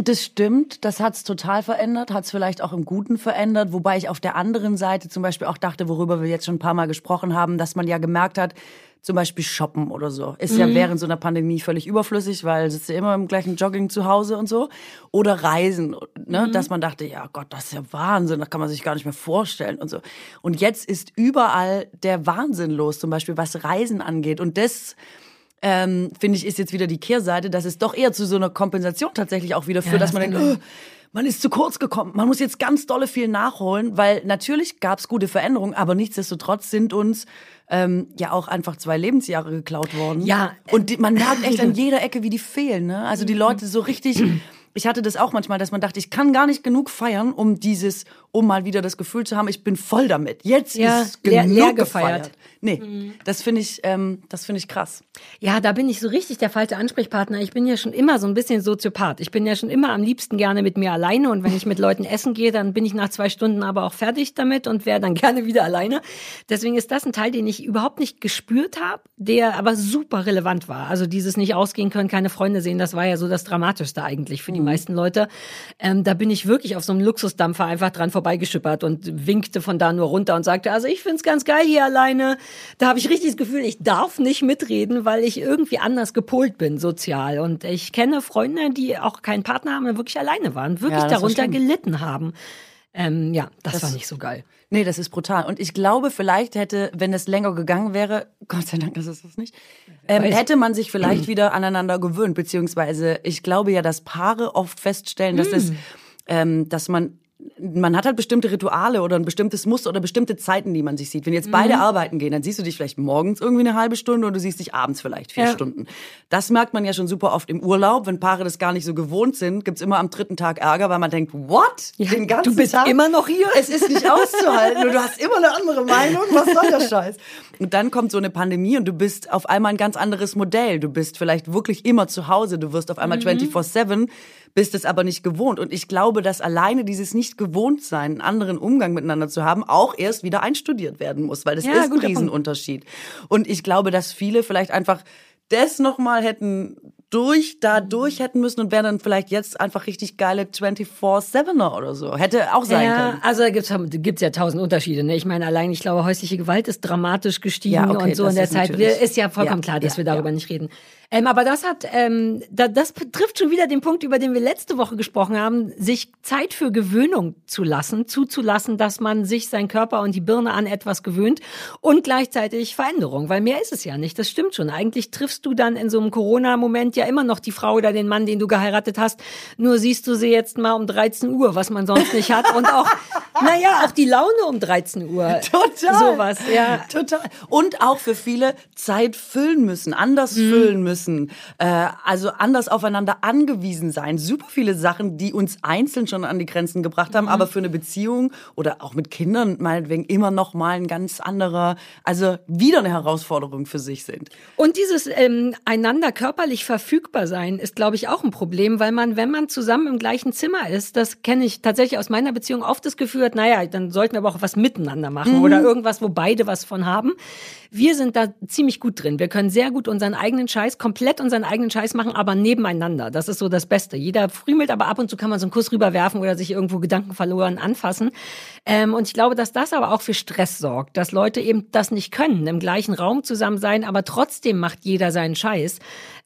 Das stimmt, das hat's total verändert, hat's vielleicht auch im Guten verändert, wobei ich auf der anderen Seite zum Beispiel auch dachte, worüber wir jetzt schon ein paar Mal gesprochen haben, dass man ja gemerkt hat, zum Beispiel shoppen oder so. Ist mhm. ja während so einer Pandemie völlig überflüssig, weil sitzt ja immer im gleichen Jogging zu Hause und so. Oder Reisen, ne? Mhm. dass man dachte, ja Gott, das ist ja Wahnsinn, das kann man sich gar nicht mehr vorstellen und so. Und jetzt ist überall der Wahnsinn los, zum Beispiel was Reisen angeht. Und das ähm, finde ich, ist jetzt wieder die Kehrseite, dass es doch eher zu so einer Kompensation tatsächlich auch wieder führt, ja, dass das man denkt, oh, man ist zu kurz gekommen, man muss jetzt ganz dolle viel nachholen, weil natürlich gab es gute Veränderungen, aber nichtsdestotrotz sind uns ähm, ja auch einfach zwei Lebensjahre geklaut worden. Ja. Und die, man merkt echt an jeder Ecke, wie die fehlen. Ne? Also die Leute so richtig ich hatte das auch manchmal, dass man dachte, ich kann gar nicht genug feiern, um dieses, um mal wieder das Gefühl zu haben, ich bin voll damit. Jetzt ja, ist genug leer, leer gefeiert. gefeiert. Nee, mhm. das finde ich, ähm, das finde ich krass. Ja, da bin ich so richtig der falsche Ansprechpartner. Ich bin ja schon immer so ein bisschen Soziopath. Ich bin ja schon immer am liebsten gerne mit mir alleine und wenn ich mit Leuten essen gehe, dann bin ich nach zwei Stunden aber auch fertig damit und wäre dann gerne wieder alleine. Deswegen ist das ein Teil, den ich überhaupt nicht gespürt habe, der aber super relevant war. Also dieses nicht ausgehen können, keine Freunde sehen, das war ja so das Dramatischste eigentlich für die mhm. meisten Leute. Ähm, da bin ich wirklich auf so einem Luxusdampfer einfach dran vorbeigeschippert und winkte von da nur runter und sagte, also ich find's ganz geil hier alleine. Da habe ich richtig das Gefühl, ich darf nicht mitreden, weil ich irgendwie anders gepolt bin sozial. Und ich kenne Freunde, die auch keinen Partner haben, und wirklich alleine waren, wirklich Ja, das darunter gelitten haben. Ähm, ja, das, war nicht so geil. Nee, das ist brutal. Und ich glaube, vielleicht hätte, wenn es länger gegangen wäre, Gott sei Dank ist es das nicht, ähm, hätte man sich vielleicht wieder aneinander gewöhnt. Beziehungsweise, ich glaube ja, dass Paare oft feststellen, dass es, ähm, dass man man hat halt bestimmte Rituale oder ein bestimmtes Muster oder bestimmte Zeiten, die man sich sieht. Wenn jetzt beide arbeiten gehen, dann siehst du dich vielleicht morgens irgendwie eine halbe Stunde und du siehst dich abends vielleicht vier Ja. Stunden. Das merkt man ja schon super oft im Urlaub. Wenn Paare das gar nicht so gewohnt sind, gibt's immer am dritten Tag Ärger, weil man denkt, what? Ja, Den ganzen du bist Tag? immer noch hier? Es ist nicht auszuhalten und du hast immer eine andere Meinung. Was soll der Scheiß? Und dann kommt so eine Pandemie und du bist auf einmal ein ganz anderes Modell. Du bist vielleicht wirklich immer zu Hause. Du wirst auf einmal 24-7, bist es aber nicht gewohnt. Und ich glaube, dass alleine dieses Nicht-Gewohnt-Sein, einen anderen Umgang miteinander zu haben, auch erst wieder einstudiert werden muss, weil das Ja, ist ein Punkt. Riesenunterschied. Und ich glaube, dass viele vielleicht einfach das nochmal hätten durch, da durch hätten müssen und wären dann vielleicht jetzt einfach richtig geile 24-7er oder so. Hätte auch sein ja, können. also da gibt's, gibt's ja tausend Unterschiede. Ne? Ich meine, allein, ich glaube, häusliche Gewalt ist dramatisch gestiegen Ja, okay, und so in der ist Zeit. Wir, ist ja vollkommen Ja, klar, dass wir darüber nicht reden. Ähm, aber das hat, ähm, da, das betrifft schon wieder den Punkt, über den wir letzte Woche gesprochen haben, sich Zeit für Gewöhnung zu lassen, zuzulassen, dass man sich, sein Körper und die Birne an etwas gewöhnt und gleichzeitig Veränderung, weil mehr ist es ja nicht. Das stimmt schon. Eigentlich triffst du dann in so einem Corona-Moment ja immer noch die Frau oder den Mann, den du geheiratet hast. Nur siehst du sie jetzt mal um 13 Uhr, was man sonst nicht hat. Und auch, naja, auch die Laune um 13 Uhr. Total. Sowas, ja. Total. Und auch für viele Zeit füllen müssen, anders Mhm. füllen müssen, äh, also anders aufeinander angewiesen sein. Super viele Sachen, die uns einzeln schon an die Grenzen gebracht Mhm. haben, aber für eine Beziehung oder auch mit Kindern meinetwegen immer noch mal ein ganz anderer, also wieder eine Herausforderung für sich sind. Und dieses ähm, einander körperlich verfügbar sein ist, glaube ich, auch ein Problem, weil man, wenn man zusammen im gleichen Zimmer ist, das kenne ich tatsächlich aus meiner Beziehung oft das Gefühl hat, naja, dann sollten wir aber auch was miteinander machen oder irgendwas, wo beide was von haben. Wir sind da ziemlich gut drin. Wir können sehr gut unseren eigenen Scheiß, komplett unseren eigenen Scheiß machen, aber nebeneinander. Das ist so das Beste. Jeder frümelt, aber ab und zu kann man so einen Kuss rüberwerfen oder sich irgendwo Gedanken verloren anfassen. Ähm, und ich glaube, dass das aber auch für Stress sorgt, dass Leute eben das nicht können, im gleichen Raum zusammen sein, aber trotzdem macht jeder seinen Scheiß.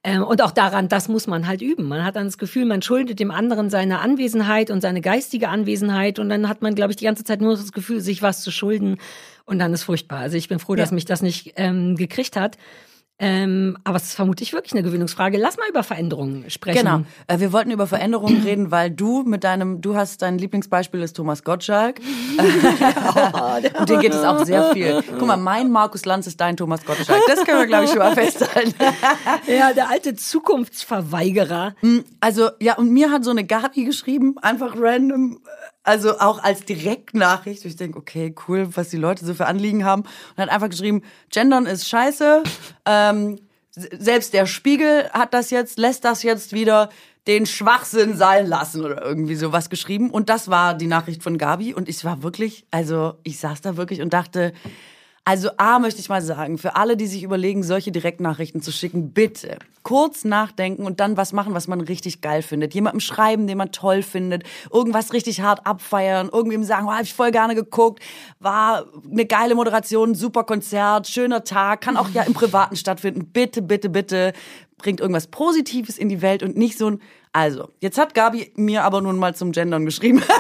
Ähm, und auch daran, das muss man halt üben. Man hat dann das Gefühl, man schuldet dem anderen seine Anwesenheit und seine geistige Anwesenheit und dann hat man, glaube ich, die ganze Zeit nur das Gefühl, sich was zu schulden und dann ist furchtbar. Also ich bin froh, dass mich das nicht ähm, gekriegt hat. Ähm, aber es ist vermutlich wirklich eine Gewöhnungsfrage. Lass mal über Veränderungen sprechen. Genau. Äh, wir wollten über Veränderungen reden, weil du mit deinem, du hast dein Lieblingsbeispiel ist Thomas Gottschalk. Und dir geht es auch sehr viel. Guck mal, mein Markus Lanz ist dein Thomas Gottschalk. Das können wir, glaube ich, schon mal festhalten. Ja, der alte Zukunftsverweigerer. Also, ja, und mir hat so eine Gabi geschrieben, einfach random, also auch als Direktnachricht. Ich denke, okay, cool, was die Leute so für Anliegen haben. Und hat einfach geschrieben, Gendern ist scheiße. Ähm, selbst der Spiegel hat das jetzt, lässt das jetzt wieder den Schwachsinn sein lassen oder irgendwie sowas geschrieben. Und das war die Nachricht von Gabi. Und ich war wirklich, also ich saß da wirklich und dachte, also A möchte ich mal sagen, für alle, die sich überlegen, solche Direktnachrichten zu schicken, bitte kurz nachdenken und dann was machen, was man richtig geil findet. Jemandem schreiben, den man toll findet, irgendwas richtig hart abfeiern, irgendwem sagen, oh, hab ich voll gerne geguckt, war eine geile Moderation, super Konzert, schöner Tag, kann auch ja im Privaten stattfinden. Bitte, bitte, bitte bringt irgendwas Positives in die Welt und nicht so ein also, jetzt hat Gabi mir aber nun mal zum Gendern geschrieben.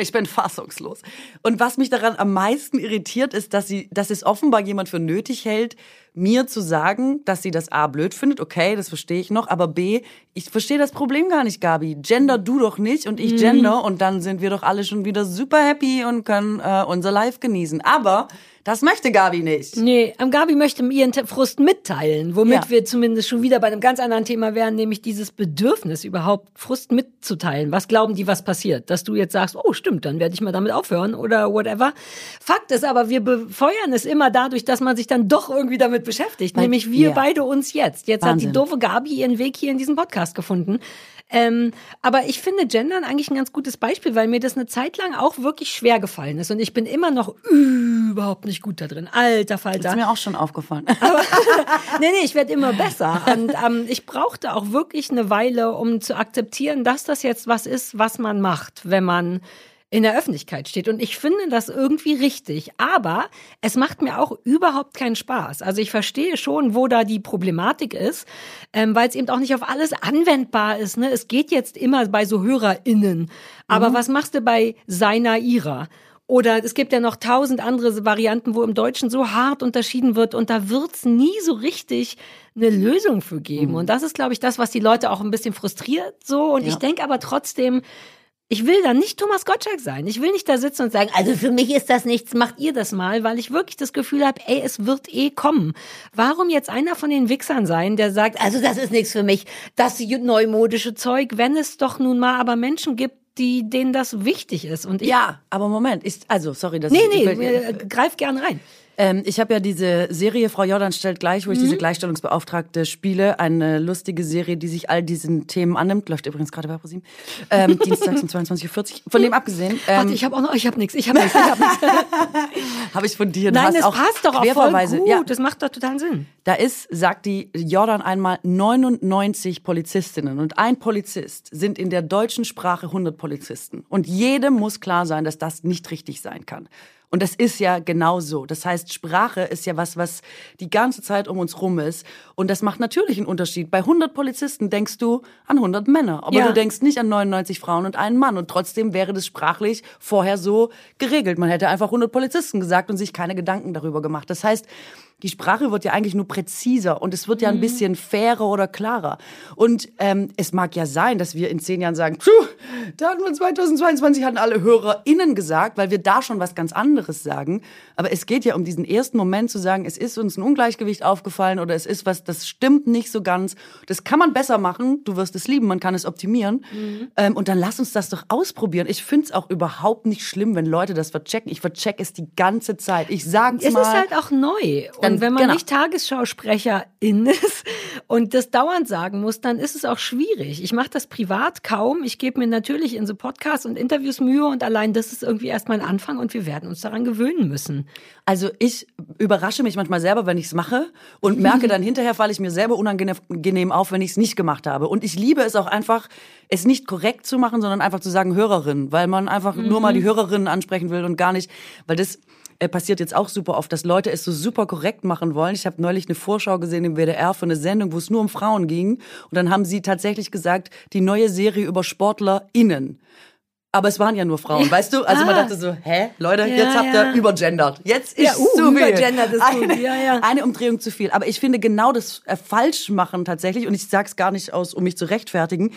Ich bin fassungslos. Und was mich daran am meisten irritiert, ist, dass sie, dass es offenbar jemand für nötig hält, mir zu sagen, dass sie das A blöd findet. Okay, das verstehe ich noch. Aber B, ich verstehe das Problem gar nicht, Gabi. Gender du doch nicht und ich gender und dann sind wir doch alle schon wieder super happy und können äh, unser Live genießen. Aber das möchte Gabi nicht. Nee, ähm, Gabi möchte ihren Frust mitteilen, womit Ja. wir zumindest schon wieder bei einem ganz anderen Thema wären, nämlich dieses Bedürfnis, überhaupt Frust mitzuteilen. Was glauben die, was passiert? Dass du jetzt sagst, oh stimmt, dann werde ich mal damit aufhören oder whatever. Fakt ist aber, wir befeuern es immer dadurch, dass man sich dann doch irgendwie damit beschäftigt. Weil- nämlich wir ja. beide uns jetzt. Jetzt hat die Wahnsinn. doofe Gabi ihren Weg hier in diesen Podcast gefunden. Ähm, aber ich finde Gendern eigentlich ein ganz gutes Beispiel, weil mir das eine Zeit lang auch wirklich schwer gefallen ist. Und ich bin immer noch überhaupt nicht gut da drin. Alter Das Falter. ist mir auch schon aufgefallen. nee, nee, ich werde immer besser. Und ähm, ich brauchte auch wirklich eine Weile, um zu akzeptieren, dass das jetzt was ist, was man macht, wenn man in der Öffentlichkeit steht. Und ich finde das irgendwie richtig. Aber es macht mir auch überhaupt keinen Spaß. Also ich verstehe schon, wo da die Problematik ist, ähm, weil es eben auch nicht auf alles anwendbar ist. Ne? Es geht jetzt immer bei so HörerInnen. Aber mhm. was machst du bei seiner, ihrer? Oder es gibt ja noch tausend andere Varianten, wo im Deutschen so hart unterschieden wird und da wird's nie so richtig eine Lösung für geben. Mhm. Und das ist, glaube ich, das, was die Leute auch ein bisschen frustriert so. Und ja. ich denke aber trotzdem, ich will da nicht Thomas Gottschalk sein. Ich will nicht da sitzen und sagen, also für mich ist das nichts, macht ihr das mal, weil ich wirklich das Gefühl habe, ey, es wird eh kommen. Warum jetzt einer von den Wichsern sein, der sagt, also das ist nichts für mich, das neumodische Zeug, wenn es doch nun mal aber Menschen gibt, die, denen das wichtig ist. Und ich, ja, aber Moment, ist, also sorry, das Nee, nee, äh, greif gern rein. Ähm, ich habe ja diese Serie Frau Jordan stellt gleich, wo ich mhm. diese Gleichstellungsbeauftragte spiele. Eine lustige Serie, die sich all diesen Themen annimmt. Läuft übrigens gerade bei ProSieben. Ähm, Dienstags um 22.40 Uhr. Von dem abgesehen. Ähm, Warte, ich habe auch noch, ich habe nichts, ich habe nichts, ich habe habe ich von dir. Du Nein, das auch passt doch auch voll gut. Ja. Das macht doch totalen Sinn. Da ist, sagt die Jordan einmal, 99 Polizistinnen und ein Polizist sind in der deutschen Sprache 100 Polizisten. Und jedem muss klar sein, dass das nicht richtig sein kann. Und das ist ja genau so. Das heißt, Sprache ist ja was, was die ganze Zeit um uns rum ist. Und das macht natürlich einen Unterschied. Bei 100 Polizisten denkst du an 100 Männer, aber ja. du denkst nicht an 99 Frauen und einen Mann. Und trotzdem wäre das sprachlich vorher so geregelt. Man hätte einfach 100 Polizisten gesagt und sich keine Gedanken darüber gemacht. Das heißt, die Sprache wird ja eigentlich nur präziser und es wird ja ein mhm. bisschen fairer oder klarer. Und ähm, es mag ja sein, dass wir in zehn Jahren sagen, da hatten wir 2022 hatten alle HörerInnen gesagt, weil wir da schon was ganz anderes sagen. Aber es geht ja um diesen ersten Moment zu sagen, es ist uns ein Ungleichgewicht aufgefallen oder es ist was, das stimmt nicht so ganz. Das kann man besser machen. Du wirst es lieben, man kann es optimieren. Mhm. Ähm, und dann lass uns das doch ausprobieren. Ich finde es auch überhaupt nicht schlimm, wenn Leute das verchecken. Ich vercheck es die ganze Zeit. Ich sag's es mal. Es ist halt auch neu. Und wenn man genau. nicht Tagesschausprecherin ist und das dauernd sagen muss, dann ist es auch schwierig. Ich mache das privat kaum. Ich gebe mir natürlich in so Podcasts und Interviews Mühe und allein das ist irgendwie erst mein Anfang und wir werden uns daran gewöhnen müssen. Also ich überrasche mich manchmal selber, wenn ich es mache und merke dann hinterher falle ich mir selber unangenehm auf, wenn ich es nicht gemacht habe. Und ich liebe es auch einfach, es nicht korrekt zu machen, sondern einfach zu sagen Hörerin, weil man einfach mhm. nur mal die Hörerinnen ansprechen will und gar nicht, weil das äh, passiert jetzt auch super oft, dass Leute es so super korrekt machen wollen. Ich habe neulich eine Vorschau gesehen im WDR für eine Sendung, wo es nur um Frauen ging. Und dann haben sie tatsächlich gesagt, die neue Serie über SportlerInnen. Aber es waren ja nur Frauen, weißt du? Also ah. man dachte so, hä, Leute, ja, jetzt habt ihr ja. übergendert. Jetzt ist ja, uh, zu viel. Übergendert ist eine, gut. Ja, ja. eine Umdrehung zu viel. Aber ich finde genau das äh, Falschmachen tatsächlich, und ich sag's gar nicht aus, um mich zu rechtfertigen,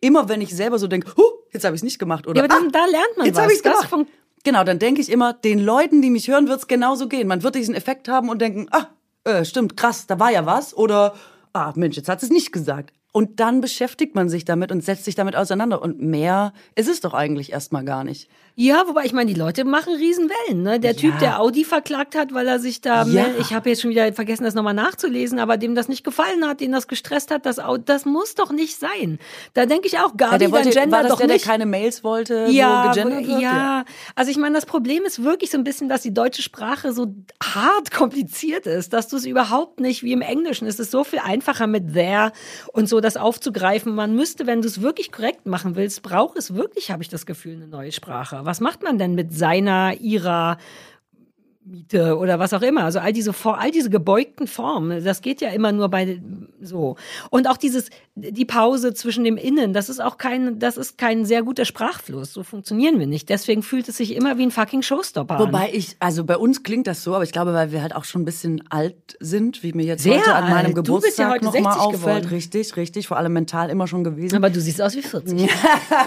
immer wenn ich selber so denke, huh, jetzt habe ich es nicht gemacht oder ja, aber dann, ah, da lernt man jetzt was. Jetzt habe ich gemacht. Genau, dann denke ich immer, den Leuten, die mich hören, wird's genauso gehen. Man wird diesen Effekt haben und denken, ah, äh, stimmt, krass, da war ja was. Oder, ah, Mensch, jetzt hat es nicht gesagt. Und dann beschäftigt man sich damit und setzt sich damit auseinander. Und mehr ist es doch eigentlich erstmal gar nicht. Ja, wobei ich meine, die Leute machen Riesenwellen. Ne? Der ja. Typ, der Audi verklagt hat, weil er sich da, ja. ich habe jetzt schon wieder vergessen, das nochmal nachzulesen, aber dem das nicht gefallen hat, den das gestresst hat, das, das muss doch nicht sein. Da denke ich auch, Gabi, ja, wollte, dein Gender war das doch der, nicht. der keine Mails wollte, ja, wo gegendert wird? Ja, also ich meine, das Problem ist wirklich so ein bisschen, dass die deutsche Sprache so hart kompliziert ist, dass du es überhaupt nicht wie im Englischen. Es ist so viel einfacher mit there und so das aufzugreifen. Man müsste, wenn du es wirklich korrekt machen willst, braucht es wirklich, habe ich das Gefühl, eine neue Sprache. Was macht man denn mit seiner, ihrer Miete oder was auch immer. Also all diese all diese gebeugten Formen, das geht ja immer nur bei so. Und auch dieses die Pause zwischen dem Innen, das ist auch kein das ist kein sehr guter Sprachfluss. So funktionieren wir nicht. Deswegen fühlt es sich immer wie ein fucking Showstopper Wobei an. ich also bei uns klingt das so, aber ich glaube, weil wir halt auch schon ein bisschen alt sind, wie mir jetzt sehr heute an meinem alt. Geburtstag ja noch mal auffällt, richtig, richtig, vor allem mental immer schon gewesen. Aber du siehst aus wie 40.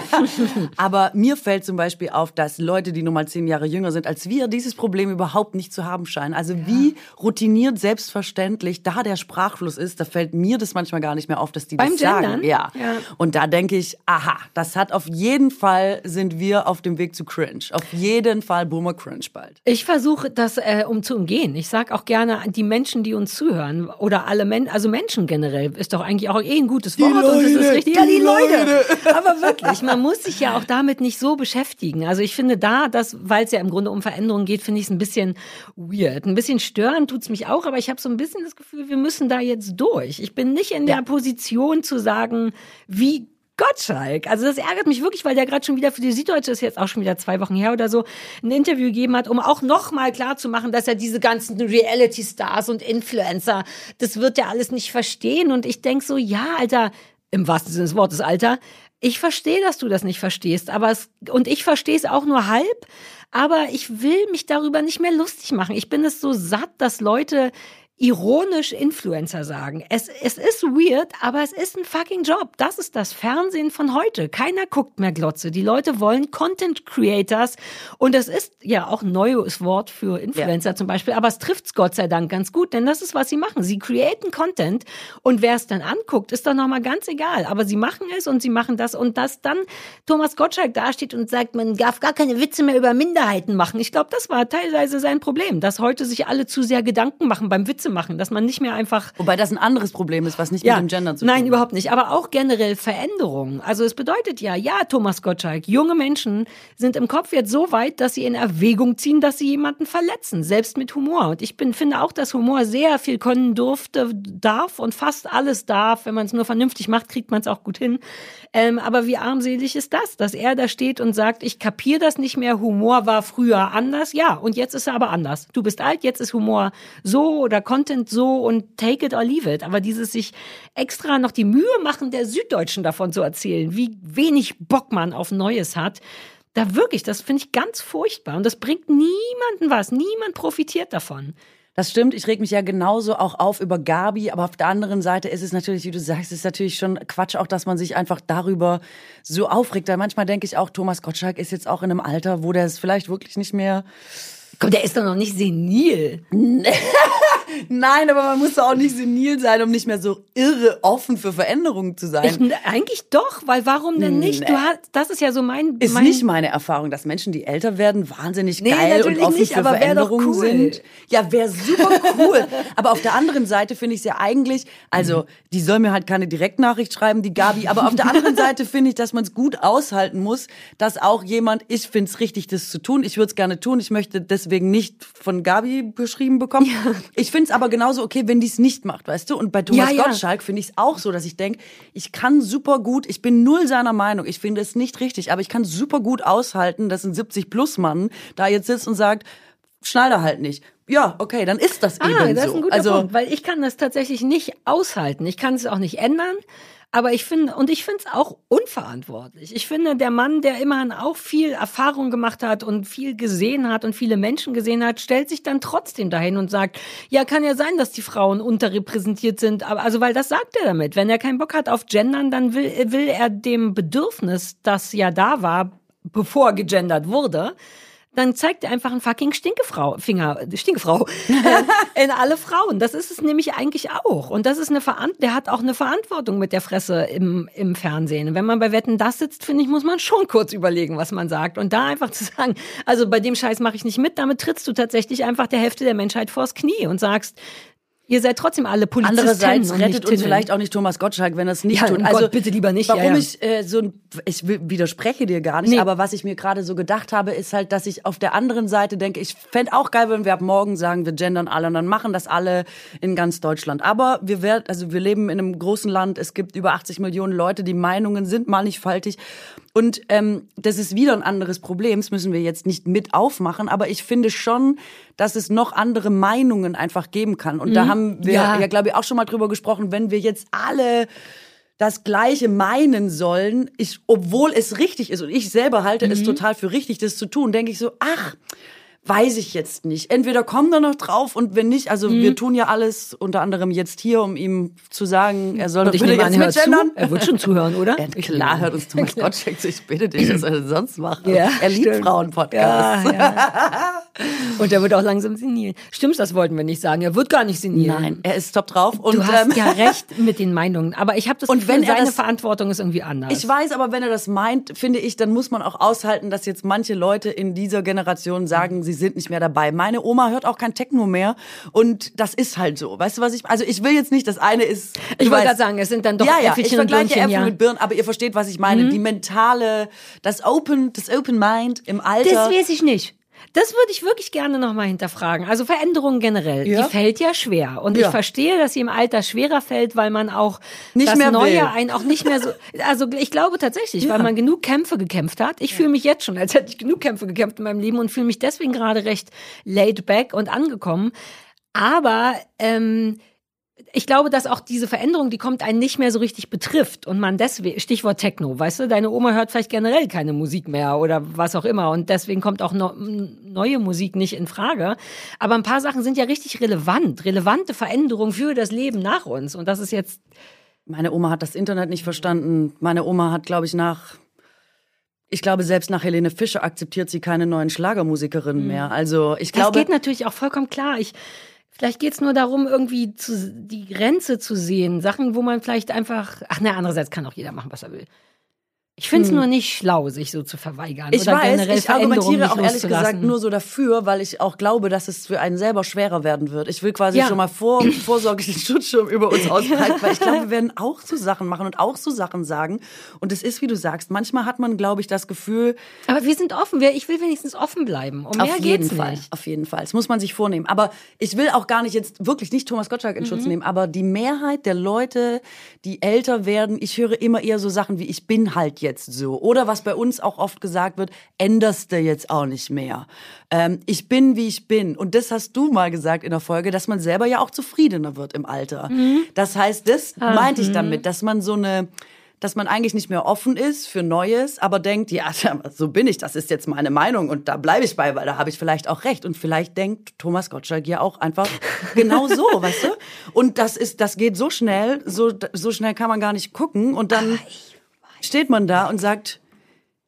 aber mir fällt zum Beispiel auf, dass Leute, die nur mal zehn Jahre jünger sind als wir, dieses Problem überhaupt überhaupt nicht zu haben scheinen. Also ja. wie routiniert, selbstverständlich da der Sprachfluss ist, da fällt mir das manchmal gar nicht mehr auf, dass die Beim das Gendern? sagen. Ja. ja. Und da denke ich, aha, das hat auf jeden Fall sind wir auf dem Weg zu cringe. Auf jeden Fall Boomer Cringe bald. Ich versuche das äh, um zu umgehen. Ich sage auch gerne die Menschen, die uns zuhören oder alle Menschen, also Menschen generell ist doch eigentlich auch eh ein gutes Wort die Leute, und das ist richtig. Die ja, die Leute. Leute. Aber wirklich, man muss sich ja auch damit nicht so beschäftigen. Also ich finde da, dass, weil es ja im Grunde um Veränderungen geht, finde ich es ein bisschen weird. Ein bisschen störend tut's mich auch, aber ich habe so ein bisschen das Gefühl, wir müssen da jetzt durch. Ich bin nicht in der Position zu sagen, wie Gottschalk. Also das ärgert mich wirklich, weil der gerade schon wieder für die Süddeutsche ist jetzt auch schon wieder zwei Wochen her oder so ein Interview gegeben hat, um auch noch mal klar zu machen, dass er diese ganzen Reality Stars und Influencer, das wird er alles nicht verstehen. Und ich denk so, ja, Alter, im wahrsten Sinne des Wortes, Alter, ich verstehe, dass du das nicht verstehst, aber es, und ich verstehe es auch nur halb, aber ich will mich darüber nicht mehr lustig machen. Ich bin es so satt, dass Leute ironisch Influencer sagen. Es, es ist weird, aber es ist ein fucking Job. Das ist das Fernsehen von heute. Keiner guckt mehr Glotze. Die Leute wollen Content Creators. Und das ist ja auch ein neues Wort für Influencer ja. zum Beispiel. Aber es trifft's Gott sei Dank ganz gut, denn das ist, was sie machen. Sie createn Content und wer es dann anguckt, ist doch nochmal ganz egal. Aber sie machen es und sie machen das und dass dann Thomas Gottschalk dasteht und sagt, man darf gar keine Witze mehr über Minderheiten machen. Ich glaube, das war teilweise sein Problem, dass heute sich alle zu sehr Gedanken machen beim Witze machen, dass man nicht mehr einfach. Wobei das ein anderes Problem ist, was nicht ja, mit dem Gender zu tun hat. Nein, überhaupt nicht. Aber auch generell Veränderungen. Also es bedeutet ja, ja, Thomas Gottschalk, junge Menschen sind im Kopf jetzt so weit, dass sie in Erwägung ziehen, dass sie jemanden verletzen, selbst mit Humor. Und ich bin, finde auch, dass Humor sehr viel können durfte, darf und fast alles darf. Wenn man es nur vernünftig macht, kriegt man es auch gut hin. Ähm, aber wie armselig ist das, dass er da steht und sagt, ich kapiere das nicht mehr, Humor war früher anders. Ja, und jetzt ist er aber anders. Du bist alt, jetzt ist Humor so oder Content so und take it or leave it. Aber dieses sich extra noch die Mühe machen, der Süddeutschen davon zu erzählen, wie wenig Bock man auf Neues hat, da wirklich, das finde ich ganz furchtbar. Und das bringt niemanden was. Niemand profitiert davon. Das stimmt, ich reg mich ja genauso auch auf über Gabi, aber auf der anderen Seite ist es natürlich, wie du sagst, ist natürlich schon Quatsch auch, dass man sich einfach darüber so aufregt. Weil manchmal denke ich auch, Thomas Gottschalk ist jetzt auch in einem Alter, wo der es vielleicht wirklich nicht mehr Komm, der ist doch noch nicht senil. Nein, aber man muss doch auch nicht senil sein, um nicht mehr so irre offen für Veränderungen zu sein. Ich, eigentlich doch, weil warum denn nicht? Nee. Du hast, das ist ja so mein. Ist mein nicht meine Erfahrung, dass Menschen, die älter werden, wahnsinnig nee, geil und offen nicht, für Veränderungen cool. sind. Ja, wäre super cool. aber auf der anderen Seite finde ich es ja eigentlich, also die soll mir halt keine Direktnachricht schreiben, die Gabi, aber auf der anderen Seite finde ich, dass man es gut aushalten muss, dass auch jemand, ich finde es richtig, das zu tun, ich würde es gerne tun, ich möchte deswegen nicht von Gabi beschrieben bekommen. Ja. Ich finde es aber genauso okay, wenn die es nicht macht, weißt du? Und bei Thomas ja, Gottschalk finde ich es auch so, dass ich denke, ich kann super gut, ich bin null seiner Meinung, ich finde es nicht richtig, aber ich kann super gut aushalten, dass ein 70-Plus-Mann da jetzt sitzt und sagt, Schneider halt nicht. Ja, okay, dann ist das ah, eben das so. Ist ein guter also, Punkt, weil ich kann das tatsächlich nicht aushalten. Ich kann es auch nicht ändern. Aber ich finde, und ich finde es auch unverantwortlich. Ich finde, der Mann, der immerhin auch viel Erfahrung gemacht hat und viel gesehen hat und viele Menschen gesehen hat, stellt sich dann trotzdem dahin und sagt, ja, kann ja sein, dass die Frauen unterrepräsentiert sind. Aber, also, weil das sagt er damit. Wenn er keinen Bock hat auf Gendern, dann will, will er dem Bedürfnis, das ja da war, bevor gegendert wurde, dann zeigt er einfach einen fucking Stinkefrau, Finger, Stinkefrau äh, in alle Frauen. Das ist es nämlich eigentlich auch. Und das ist eine Verant der hat auch eine Verantwortung mit der Fresse im, im Fernsehen. Und wenn man bei Wetten das sitzt, finde ich, muss man schon kurz überlegen, was man sagt. Und da einfach zu sagen, also bei dem Scheiß mache ich nicht mit, damit trittst du tatsächlich einfach der Hälfte der Menschheit vors Knie und sagst, Ihr seid trotzdem alle Polizisten. Andererseits rettet uns vielleicht auch nicht Thomas Gottschalk, wenn er es nicht ja, tut. Also Gott, bitte lieber nicht. Warum ja, ja. ich äh, so ein, ich widerspreche dir gar nicht, nee. aber was ich mir gerade so gedacht habe, ist halt, dass ich auf der anderen Seite denke, ich fände auch geil, wenn wir ab morgen sagen, wir gendern alle und dann machen das alle in ganz Deutschland. Aber wir werden, also wir leben in einem großen Land, es gibt über 80 Millionen Leute, die Meinungen sind mannigfaltig und ähm, das ist wieder ein anderes Problem, das müssen wir jetzt nicht mit aufmachen, aber ich finde schon, dass es noch andere Meinungen einfach geben kann. Und mhm. da haben wir ja, ja glaube ich, auch schon mal drüber gesprochen, wenn wir jetzt alle das Gleiche meinen sollen, ich, obwohl es richtig ist und ich selber halte mhm. es total für richtig, das zu tun, denke ich so, ach, weiß ich jetzt nicht. Entweder kommen da noch drauf und wenn nicht, also mhm. wir tun ja alles unter anderem jetzt hier, um ihm zu sagen, er soll doch bitte jetzt mitgendern. Er wird schon zuhören, oder? Ja, klar hört uns Thomas Gottschalk zu, ich bitte dich, was er sonst machen? Ja, er liebt Frauenpodcasts. Ja, ja. Und er wird auch langsam senil. Stimmt, das wollten wir nicht sagen. Er wird gar nicht senil. Nein, er ist top drauf. Und, du hast ähm, ja recht mit den Meinungen. Aber ich habe das und Gefühl, wenn seine das, Verantwortung ist irgendwie anders. Ich weiß, aber wenn er das meint, finde ich, dann muss man auch aushalten, dass jetzt manche Leute in dieser Generation sagen, sie sind nicht mehr dabei. Meine Oma hört auch kein Techno mehr und das ist halt so. Weißt du, was ich Also ich will jetzt nicht, das eine ist Ich wollte gerade sagen, es sind dann doch ja, ja, ich vergleiche Äpfel ja. mit Birnen, aber ihr versteht, was ich meine. Mhm. Die mentale, das Open, das Open Mind im Alter. Das weiß ich nicht. Das würde ich wirklich gerne nochmal hinterfragen. Also Veränderungen generell, Ja. die fällt ja schwer. Und Ja. ich verstehe, dass sie im Alter schwerer fällt, weil man auch Nicht das mehr Neue will. einen auch nicht mehr so. Also ich glaube tatsächlich, weil man genug Kämpfe gekämpft hat. Ich fühle mich jetzt schon, als hätte ich genug Kämpfe gekämpft in meinem Leben und fühle mich deswegen gerade recht laid back und angekommen. Aber ähm, ich glaube, dass auch diese Veränderung, die kommt, einen nicht mehr so richtig betrifft und man deswegen, Stichwort Techno, weißt du, deine Oma hört vielleicht generell keine Musik mehr oder was auch immer und deswegen kommt auch no, neue Musik nicht in Frage. Aber ein paar Sachen sind ja richtig relevant, relevante Veränderungen für das Leben nach uns und das ist jetzt Meine Oma hat das Internet nicht verstanden. Meine Oma hat, glaube ich, nach, ich glaube, selbst nach Helene Fischer akzeptiert sie keine neuen Schlagermusikerinnen mehr. Also ich Das glaube, geht natürlich auch vollkommen klar. Ich, vielleicht geht's nur darum, irgendwie zu, die Grenze zu sehen. Sachen, wo man vielleicht einfach. Ach ne, andererseits kann auch jeder machen, was er will. Ich finde es nur nicht schlau, sich so zu verweigern. ich oder weiß, ich argumentiere auch ehrlich gesagt nur so dafür, weil ich auch glaube, dass es für einen selber schwerer werden wird. Ich will quasi Ja. schon mal vor, vorsorglich den Schutzschirm über uns ausbreiten, weil ich glaube, wir werden auch so Sachen machen und auch so Sachen sagen. Und es ist, wie du sagst, manchmal hat man, glaube ich, das Gefühl, Aber wir sind offen. Wir- Ich will wenigstens offen bleiben. Um mehr Auf jeden geht's Fall, nicht. auf jeden Fall. Das muss man sich vornehmen. Aber ich will auch gar nicht jetzt wirklich nicht Thomas Gottschalk in Mhm. Schutz nehmen, aber die Mehrheit der Leute, die älter werden, ich höre immer eher so Sachen wie ich bin halt jetzt so. Oder was bei uns auch oft gesagt wird, änderst du jetzt auch nicht mehr. Ähm, ich bin, wie ich bin. Und das hast du mal gesagt in der Folge, dass man selber ja auch zufriedener wird im Alter. Mhm. Das heißt, das Ah, meinte ich damit, dass man so eine dass man eigentlich nicht mehr offen ist für Neues, aber denkt, ja, so bin ich, das ist jetzt meine Meinung und da bleibe ich bei, weil da habe ich vielleicht auch recht. Und vielleicht denkt Thomas Gottschalk ja auch einfach genau so, weißt du? Und das ist, das geht so schnell, so, so schnell kann man gar nicht gucken und dann steht man da und sagt,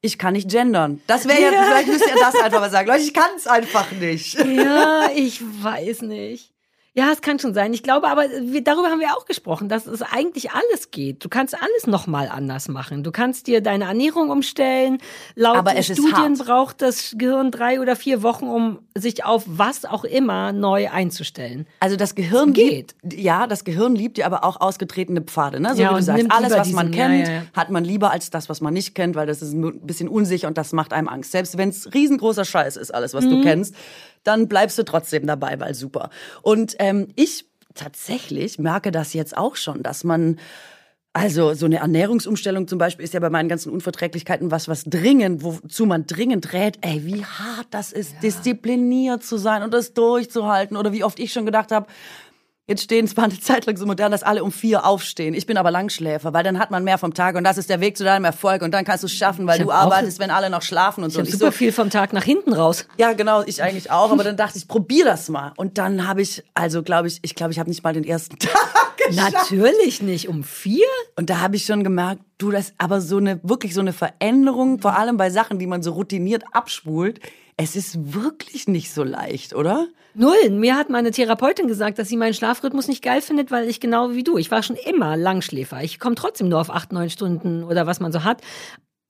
ich kann nicht gendern. Das wäre ja, Ja. vielleicht müsst ihr das einfach mal sagen. Leute, ich kann es einfach nicht. Ja, ich weiß nicht. Ja, es kann schon sein. Ich glaube, aber wir, darüber haben wir auch gesprochen, dass es eigentlich alles geht. Du kannst alles nochmal anders machen. Du kannst dir deine Ernährung umstellen. Laut Aber es ist Studien braucht das Gehirn drei oder vier Wochen, um sich auf was auch immer neu einzustellen. Also das Gehirn geht. liebt, ja, das Gehirn liebt ja aber auch ausgetretene Pfade, ne? So Ja, wie du sagst, alles, was man diesen- ja, kennt, ja, ja. hat man lieber als das, was man nicht kennt, weil das ist ein bisschen unsicher und das macht einem Angst. Selbst wenn es riesengroßer Scheiß ist, alles, was Mhm. du kennst, dann bleibst du trotzdem dabei, weil super. Und ähm, ich tatsächlich merke das jetzt auch schon, dass man also so eine Ernährungsumstellung zum Beispiel ist ja bei meinen ganzen Unverträglichkeiten was, was dringend, wozu man dringend rät. Ey, wie hart das ist, diszipliniert zu sein und das durchzuhalten. Oder wie oft ich schon gedacht habe, jetzt stehen es war eine Zeit lang so modern, dass alle um vier aufstehen. Ich bin aber Langschläfer, weil dann hat man mehr vom Tag und das ist der Weg zu deinem Erfolg und dann kannst du es schaffen, weil du arbeitest, wenn alle noch schlafen und Ich so. habe ich super so, viel vom Tag nach hinten raus. ja, genau, ich eigentlich auch. Aber dann dachte ich, probier das mal. Und dann habe ich, also glaube ich, ich glaube, ich habe nicht mal den ersten Tag geschafft. Natürlich nicht. Um vier? Und da habe ich schon gemerkt, du, das aber so eine, wirklich so eine Veränderung, vor allem bei Sachen, die man so routiniert abspult. Es ist wirklich nicht so leicht, oder? Null. Mir hat meine Therapeutin gesagt, dass sie meinen Schlafrhythmus nicht geil findet, weil ich genau wie du, ich war schon immer Langschläfer. Ich komme trotzdem nur auf acht, neun Stunden oder was man so hat.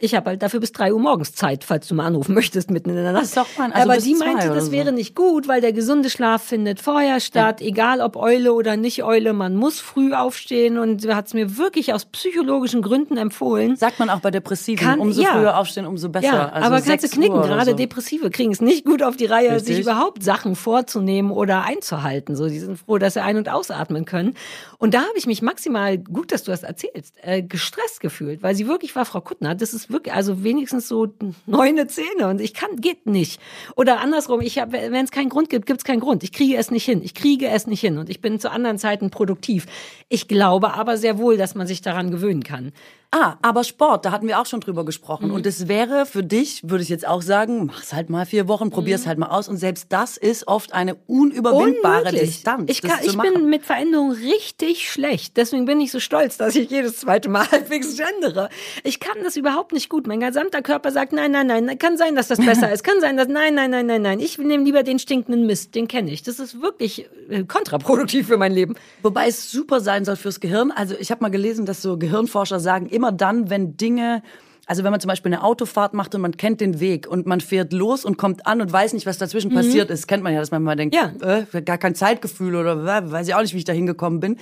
Ich habe halt dafür bis drei Uhr morgens Zeit, falls du mal anrufen möchtest mitten in der Nacht. Das ist doch fein. Also Aber sie meinte, das so. wäre nicht gut, weil der gesunde Schlaf findet vorher statt, egal ob Eule oder nicht Eule. Man muss früh aufstehen und hat es mir wirklich aus psychologischen Gründen empfohlen. Sagt man auch bei Depressiven, Kann- umso ja. früher aufstehen, umso besser. Ja, also aber kannst du 6 knicken. Gerade so. Depressive kriegen es nicht gut auf die Reihe, Richtig. sich überhaupt Sachen vorzunehmen oder einzuhalten. So, die sind froh, dass sie ein- und ausatmen können. Und da habe ich mich maximal, gut, dass du das erzählst, äh, gestresst gefühlt, weil sie wirklich war, Frau Kuttner, das ist wirklich, also wenigstens so neune Zähne und ich kann, geht nicht. Oder andersrum, ich habe, wenn es keinen Grund gibt, gibt es keinen Grund. Ich kriege es nicht hin. Ich kriege es nicht hin und ich bin zu anderen Zeiten produktiv. Ich glaube aber sehr wohl, dass man sich daran gewöhnen kann. Ah, aber Sport, da hatten wir auch schon drüber gesprochen. Mhm. Und es wäre für dich, würde ich jetzt auch sagen, mach's halt mal vier Wochen, probier's halt mal aus. Und selbst das ist oft eine unüberwindbare Mhm. Unmöglich. Distanz. Ich, kann, ich bin mit Veränderung richtig schlecht. Deswegen bin ich so stolz, dass ich jedes zweite Mal halbwegs gendere. Ich kann das überhaupt nicht gut. Mein gesamter Körper sagt, nein, nein, nein, kann sein, dass das besser ist. Kann sein, dass, nein, nein, nein, nein, nein. Ich nehme lieber den stinkenden Mist, den kenne ich. Das ist wirklich äh, kontraproduktiv für mein Leben. Wobei es super sein soll fürs Gehirn. Also ich habe mal gelesen, dass so Gehirnforscher sagen, immer dann, wenn Dinge, also wenn man zum Beispiel eine Autofahrt macht und man kennt den Weg und man fährt los und kommt an und weiß nicht, was dazwischen passiert ist, kennt man ja, dass man mal denkt, Ja. äh, gar kein Zeitgefühl oder äh, weiß ich auch nicht, wie ich da hingekommen bin.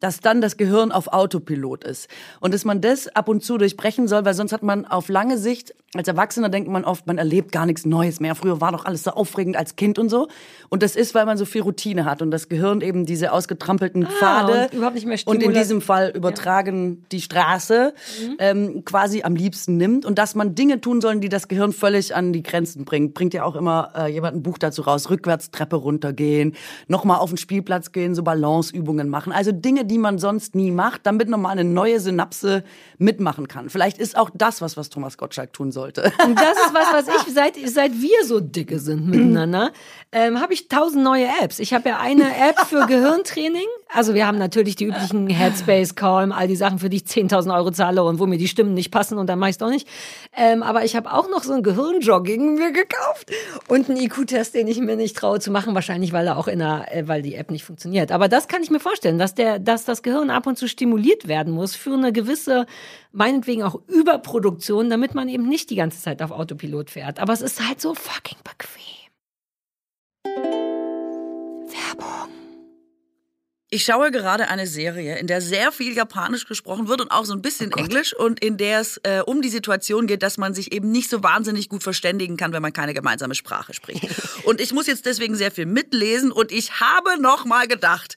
Dass dann das Gehirn auf Autopilot ist. Und dass man das ab und zu durchbrechen soll, weil sonst hat man auf lange Sicht, als Erwachsener denkt man oft, man erlebt gar nichts Neues mehr. Früher war doch alles so aufregend als Kind und so. Und das ist, weil man so viel Routine hat und das Gehirn eben diese ausgetrampelten Ah, Pfade und überhaupt nicht mehr und in diesem Fall übertragen die Straße ähm, quasi am liebsten nimmt und dass man Dinge tun soll, die das Gehirn völlig an die Grenzen bringt. Bringt ja auch immer äh, jemand ein Buch dazu raus, rückwärts Treppe runtergehen, nochmal auf den Spielplatz gehen, so Balanceübungen machen. Also Dinge, die man sonst nie macht, damit nochmal eine neue Synapse mitmachen kann. Vielleicht ist auch das was, was Thomas Gottschalk tun sollte. Und das ist was, was ich, seit, seit wir so dicke sind miteinander, ähm, habe ich tausend neue Apps. Ich habe ja eine App für Gehirntraining. Also wir haben natürlich die üblichen Headspace, Calm, all die Sachen, für die ich 10.000 Euro zahle und wo mir die Stimmen nicht passen und dann mache ich es auch nicht. Ähm, aber ich habe auch noch so ein Gehirnjogging mir gekauft und einen IQ-Test, den ich mir nicht traue zu machen, wahrscheinlich, weil er auch in der, äh, weil die App nicht funktioniert. Aber das kann ich mir vorstellen, dass der, dass das Gehirn ab und zu stimuliert werden muss für eine gewisse, meinetwegen auch Überproduktion, damit man eben nicht die ganze Zeit auf Autopilot fährt. Aber es ist halt so fucking bequem. Werbung. Ich schaue gerade eine Serie, in der sehr viel Japanisch gesprochen wird und auch so ein bisschen Englisch und in der es äh, um die Situation geht, dass man sich eben nicht so wahnsinnig gut verständigen kann, wenn man keine gemeinsame Sprache spricht. Und ich muss jetzt deswegen sehr viel mitlesen und ich habe noch mal gedacht,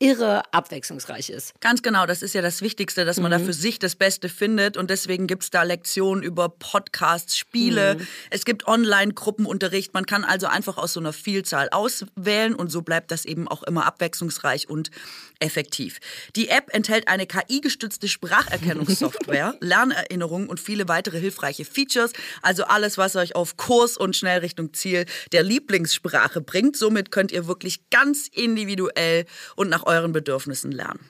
irre abwechslungsreich ist. Ganz genau, das ist ja das Wichtigste, dass man da für sich das Beste findet. Und deswegen gibt's da Lektionen über Podcasts, Spiele. Es gibt Online-Gruppenunterricht. Man kann also einfach aus so einer Vielzahl auswählen und so bleibt das eben auch immer abwechslungsreich und effektiv. Die App enthält eine KI-gestützte Spracherkennungssoftware, Lernerinnerungen und viele weitere hilfreiche Features. Also alles, was euch auf Kurs und schnell Richtung Ziel der Lieblingssprache bringt. Somit könnt ihr wirklich ganz individuell und nach euren Bedürfnissen lernen.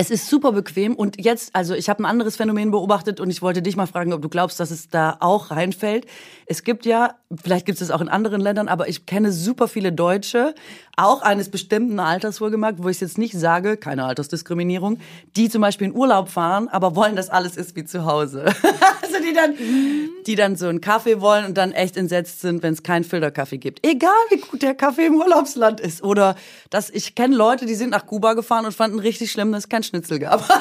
Es ist super bequem und jetzt, also ich habe ein anderes Phänomen beobachtet und ich wollte dich mal fragen, ob du glaubst, dass es da auch reinfällt. Es gibt ja, vielleicht gibt es das auch in anderen Ländern, aber ich kenne super viele Deutsche, auch eines bestimmten Alters wohlgemerkt, wo ich jetzt nicht sage, keine Altersdiskriminierung, die zum Beispiel in Urlaub fahren, aber wollen, dass alles ist wie zu Hause. also die dann, die dann so einen Kaffee wollen und dann echt entsetzt sind, wenn es keinen Filterkaffee gibt. Egal wie gut der Kaffee im Urlaubsland ist. Oder dass ich kenne Leute, die sind nach Kuba gefahren und fanden richtig schlimm, dass es kein Schnitzel gab.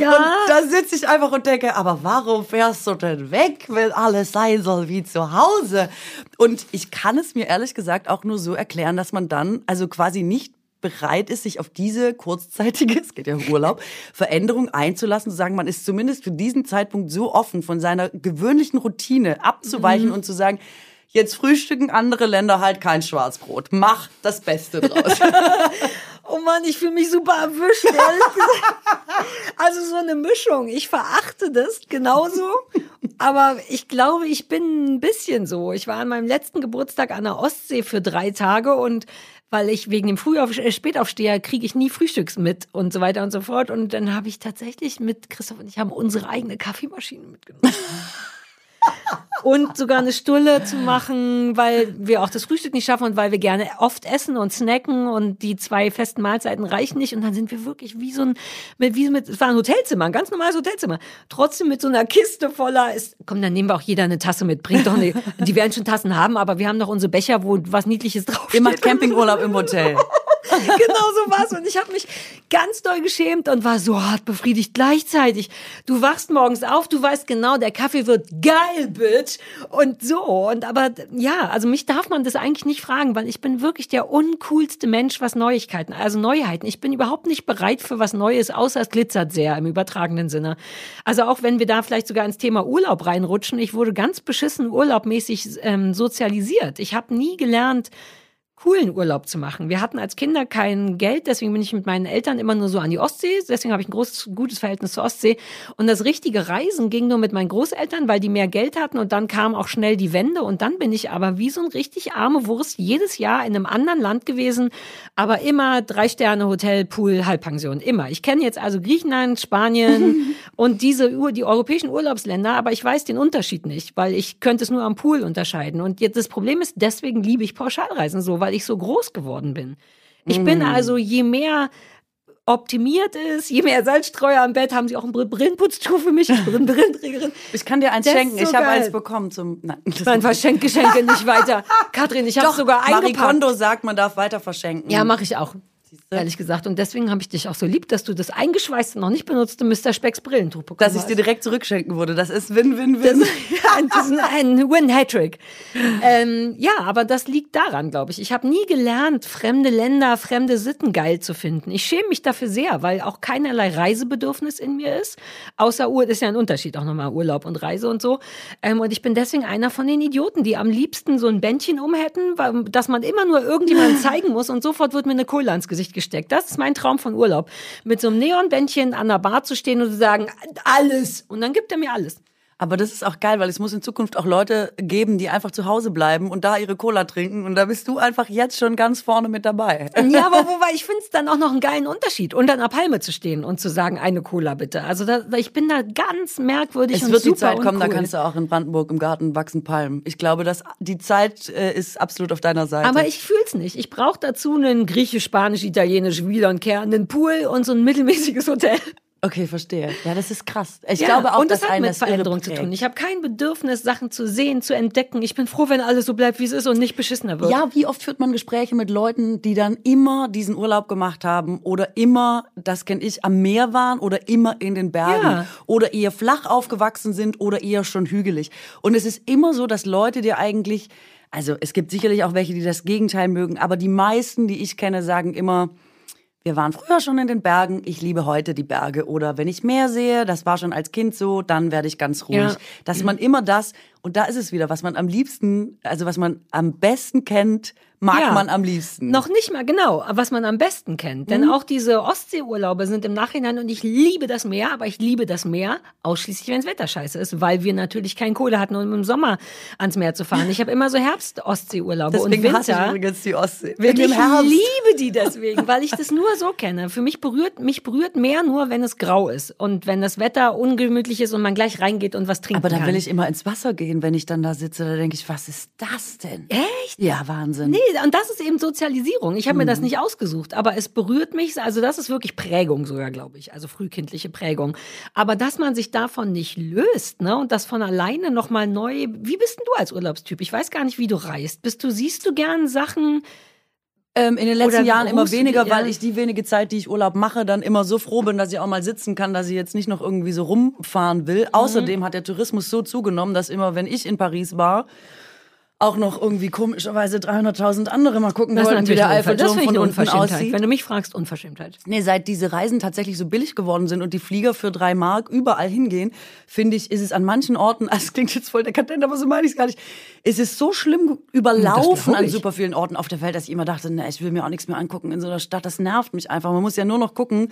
Ja. Und da sitze ich einfach und denke, aber warum fährst du denn weg, wenn alles sein soll wie zu Hause? Und ich kann es mir ehrlich gesagt auch nur so erklären, dass man dann also quasi nicht bereit ist, sich auf diese kurzzeitige, es geht ja um Urlaub, Veränderung einzulassen, zu sagen, man ist zumindest für diesen Zeitpunkt so offen, von seiner gewöhnlichen Routine abzuweichen mhm. und zu sagen, jetzt frühstücken andere Länder halt kein Schwarzbrot. Mach das Beste draus. oh Mann, ich fühle mich super erwischt, ehrlich gesagt. Also so eine Mischung. Ich verachte das genauso. Aber ich glaube, ich bin ein bisschen so. Ich war an meinem letzten Geburtstag an der Ostsee für drei Tage und weil ich wegen dem Frühauf äh, Spätaufsteher kriege ich nie Frühstücks mit und so weiter und so fort. Und dann habe ich tatsächlich mit Christoph und ich haben unsere eigene Kaffeemaschine mitgenommen und sogar eine Stulle zu machen, weil wir auch das Frühstück nicht schaffen und weil wir gerne oft essen und snacken und die zwei festen Mahlzeiten reichen nicht und dann sind wir wirklich wie so ein mit wie mit es war ein Hotelzimmer, ein ganz normales Hotelzimmer. Trotzdem mit so einer Kiste voller ist komm, dann nehmen wir auch jeder eine Tasse mit. Bringt doch eine, die werden schon Tassen haben, aber wir haben noch unsere Becher, wo was niedliches drauf Ihr macht Campingurlaub im Hotel. genau so war's. Und ich habe mich ganz doll geschämt und war so hart befriedigt gleichzeitig. Du wachst morgens auf, du weißt genau, der Kaffee wird geil, Bitch. Und so. Und aber ja, also mich darf man das eigentlich nicht fragen, weil ich bin wirklich der uncoolste Mensch, was Neuigkeiten, also Neuheiten. Ich bin überhaupt nicht bereit für was Neues, außer es glitzert sehr im übertragenen Sinne. Also auch wenn wir da vielleicht sogar ins Thema Urlaub reinrutschen, ich wurde ganz beschissen urlaubmäßig ähm, sozialisiert. Ich habe nie gelernt, coolen Urlaub zu machen. Wir hatten als Kinder kein Geld, deswegen bin ich mit meinen Eltern immer nur so an die Ostsee. Deswegen habe ich ein großes, gutes Verhältnis zur Ostsee. Und das richtige Reisen ging nur mit meinen Großeltern, weil die mehr Geld hatten und dann kam auch schnell die Wende. Und dann bin ich aber wie so ein richtig arme Wurst jedes Jahr in einem anderen Land gewesen, aber immer drei Sterne Hotel, Pool, Halbpension. Immer. Ich kenne jetzt also Griechenland, Spanien und diese, die europäischen Urlaubsländer, aber ich weiß den Unterschied nicht, weil ich könnte es nur am Pool unterscheiden. Und jetzt das Problem ist, deswegen liebe ich Pauschalreisen so, weil weil ich so groß geworden bin. Ich mm. bin also, je mehr optimiert ist, je mehr Salzstreuer am Bett, haben sie auch ein Brillenputztuch für mich. Brillenträgerin. Ich kann dir eins das schenken. So ich habe eins bekommen zum. Nein, Nein verschenk Geschenke nicht weiter. Katrin, ich habe sogar eingepackt. Marie Kondo sagt, man darf weiter verschenken. Ja, mache ich auch. Ehrlich gesagt. Und deswegen habe ich dich auch so lieb, dass du das eingeschweißte noch nicht benutzte Mr. Specks Brillentuch bekommen Dass ich dir direkt zurückschenken würde. Das ist Win-Win-Win. Das, das, ist ein Win-Hattrick. Ähm, ja, aber das liegt daran, glaube ich. Ich habe nie gelernt, fremde Länder, fremde Sitten geil zu finden. Ich schäme mich dafür sehr, weil auch keinerlei Reisebedürfnis in mir ist. Außer Urlaub, ist ja ein Unterschied auch nochmal Urlaub und Reise und so. Ähm, und ich bin deswegen einer von den Idioten, die am liebsten so ein Bändchen um hätten, dass man immer nur irgendjemandem zeigen muss und sofort wird mir eine Kohle ans Gesicht gesteckt. Das ist mein Traum von Urlaub. Mit so einem Neonbändchen an der Bar zu stehen und zu sagen, alles. Und dann gibt er mir alles. Aber das ist auch geil, weil es muss in Zukunft auch Leute geben, die einfach zu Hause bleiben und da ihre Cola trinken. Und da bist du einfach jetzt schon ganz vorne mit dabei. Ja, aber wobei ich finde es dann auch noch einen geilen Unterschied, unter einer Palme zu stehen und zu sagen, eine Cola bitte. Also da, ich bin da ganz merkwürdig es und wird super die Zeit kommen, uncool. da kannst du auch in Brandenburg im Garten wachsen Palmen. Ich glaube, dass die Zeit äh, ist absolut auf deiner Seite. Aber ich fühl's nicht. Ich brauche dazu einen griechisch, spanisch, italienisch, wieder und Kern, einen Pool und so ein mittelmäßiges Hotel. Okay, verstehe. Ja, das ist krass. Ich ja, glaube auch, und das dass hat mit Veränderung zu tun. Ich habe kein Bedürfnis, Sachen zu sehen, zu entdecken. Ich bin froh, wenn alles so bleibt, wie es ist und nicht beschissener wird. Ja, wie oft führt man Gespräche mit Leuten, die dann immer diesen Urlaub gemacht haben oder immer, das kenne ich, am Meer waren oder immer in den Bergen ja. oder eher flach aufgewachsen sind oder eher schon hügelig. Und es ist immer so, dass Leute dir eigentlich, also es gibt sicherlich auch welche, die das Gegenteil mögen, aber die meisten, die ich kenne, sagen immer, wir waren früher schon in den Bergen, ich liebe heute die Berge. Oder wenn ich Meer sehe, das war schon als Kind so, dann werde ich ganz ruhig. Ja. Dass man immer das, und da ist es wieder, was man am liebsten, also was man am besten kennt, mag ja, man am liebsten. Noch nicht mal genau, was man am besten kennt. Denn mhm. auch diese Ostseeurlaube sind im Nachhinein und ich liebe das Meer, aber ich liebe das Meer ausschließlich, wenn das Wetter scheiße ist, weil wir natürlich keine Kohle hatten, um im Sommer ans Meer zu fahren. Ich habe immer so Herbst-Ostseeurlaube und Winter. Hasse ich übrigens die Ostsee. Wirklich, ich liebe die deswegen, weil ich das nur so kenne. Für mich berührt mich berührt Meer nur, wenn es grau ist und wenn das Wetter ungemütlich ist und man gleich reingeht und was trinken Aber dann kann. will ich immer ins Wasser gehen, wenn ich dann da sitze. Da denke ich, was ist das denn? Echt? Ja, Wahnsinn. Nee, und das ist eben Sozialisierung. Ich habe mhm. mir das mhm. nicht ausgesucht, aber es berührt mich. Also das ist wirklich Prägung sogar, glaube ich. Also frühkindliche Prägung. Aber dass man sich davon nicht löst, ne, und das von alleine nochmal neu. Wie bist denn du als Urlaubstyp? Ich weiß gar nicht, wie du reist. Bist du, siehst du gern Sachen? Ähm, in den letzten Jahren immer weniger, ja. weil ich die wenige Zeit, die ich Urlaub mache, dann immer so froh bin, dass ich auch mal sitzen kann, dass ich jetzt nicht noch irgendwie so rumfahren will. Mhm. Außerdem hat der Tourismus so zugenommen, dass immer, wenn ich in Paris war, auch noch irgendwie komischerweise 300.000 andere mal gucken Das wollten, wie der das Eiffelturm finde ich von unten aussieht. Wenn du mich fragst, Unverschämtheit. Nee, seit diese Reisen tatsächlich so billig geworden sind und die Flieger für drei Mark überall hingehen, finde ich, ist es an manchen Orten, also es klingt jetzt voll dekadent, aber so meine ich es gar nicht, es ist so schlimm überlaufen an super vielen Orten auf der Welt, dass ich immer dachte, ne, ich will mir auch nichts mehr angucken in so einer Stadt, das nervt mich einfach. Man muss ja nur noch gucken,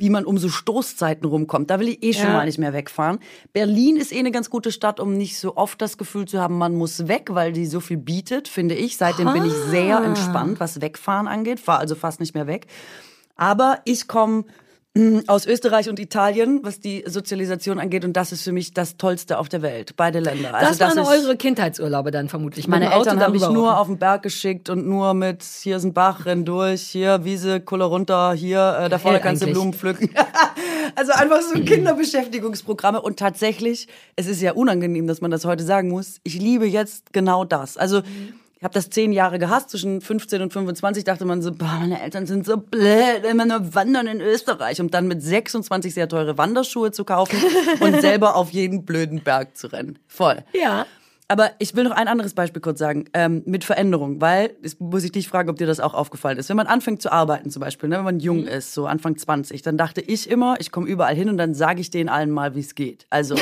wie man um so Stoßzeiten rumkommt. Da will ich eh schon Ja. mal nicht mehr wegfahren. Berlin ist eh eine ganz gute Stadt, um nicht so oft das Gefühl zu haben, man muss weg, weil die so viel bietet, finde ich. Seitdem bin ich sehr entspannt, was Wegfahren angeht, fahre also fast nicht mehr weg. Aber ich komme aus Österreich und Italien, was die Sozialisation angeht. Und das ist für mich das Tollste auf der Welt. Beide Länder. Also Das waren ist- eure Kindheitsurlaube dann vermutlich. meine Eltern habe ich darüber nur auf den Berg geschickt und nur mit hier ist ein Bach, renn durch, hier Wiese, Kulle runter, hier äh, da vorne kannst du. Blumen pflücken. also einfach so Kinderbeschäftigungsprogramme und tatsächlich, es ist ja unangenehm, dass man das heute sagen muss. Ich liebe jetzt genau das. Also ich habe das zehn Jahre gehasst, zwischen 15 und 25 dachte man so, boah, meine Eltern sind so blöd, immer nur wandern in Österreich, um dann mit 26 sehr teure Wanderschuhe zu kaufen und selber auf jeden blöden Berg zu rennen. Voll. Ja. Aber ich will noch ein anderes Beispiel kurz sagen, ähm, mit Veränderung, weil, das muss ich dich fragen, ob dir das auch aufgefallen ist. Wenn man anfängt zu arbeiten zum Beispiel, ne, wenn man jung ist, so Anfang 20, dann dachte ich immer, ich komme überall hin und dann sage ich denen allen mal, wie es geht. Also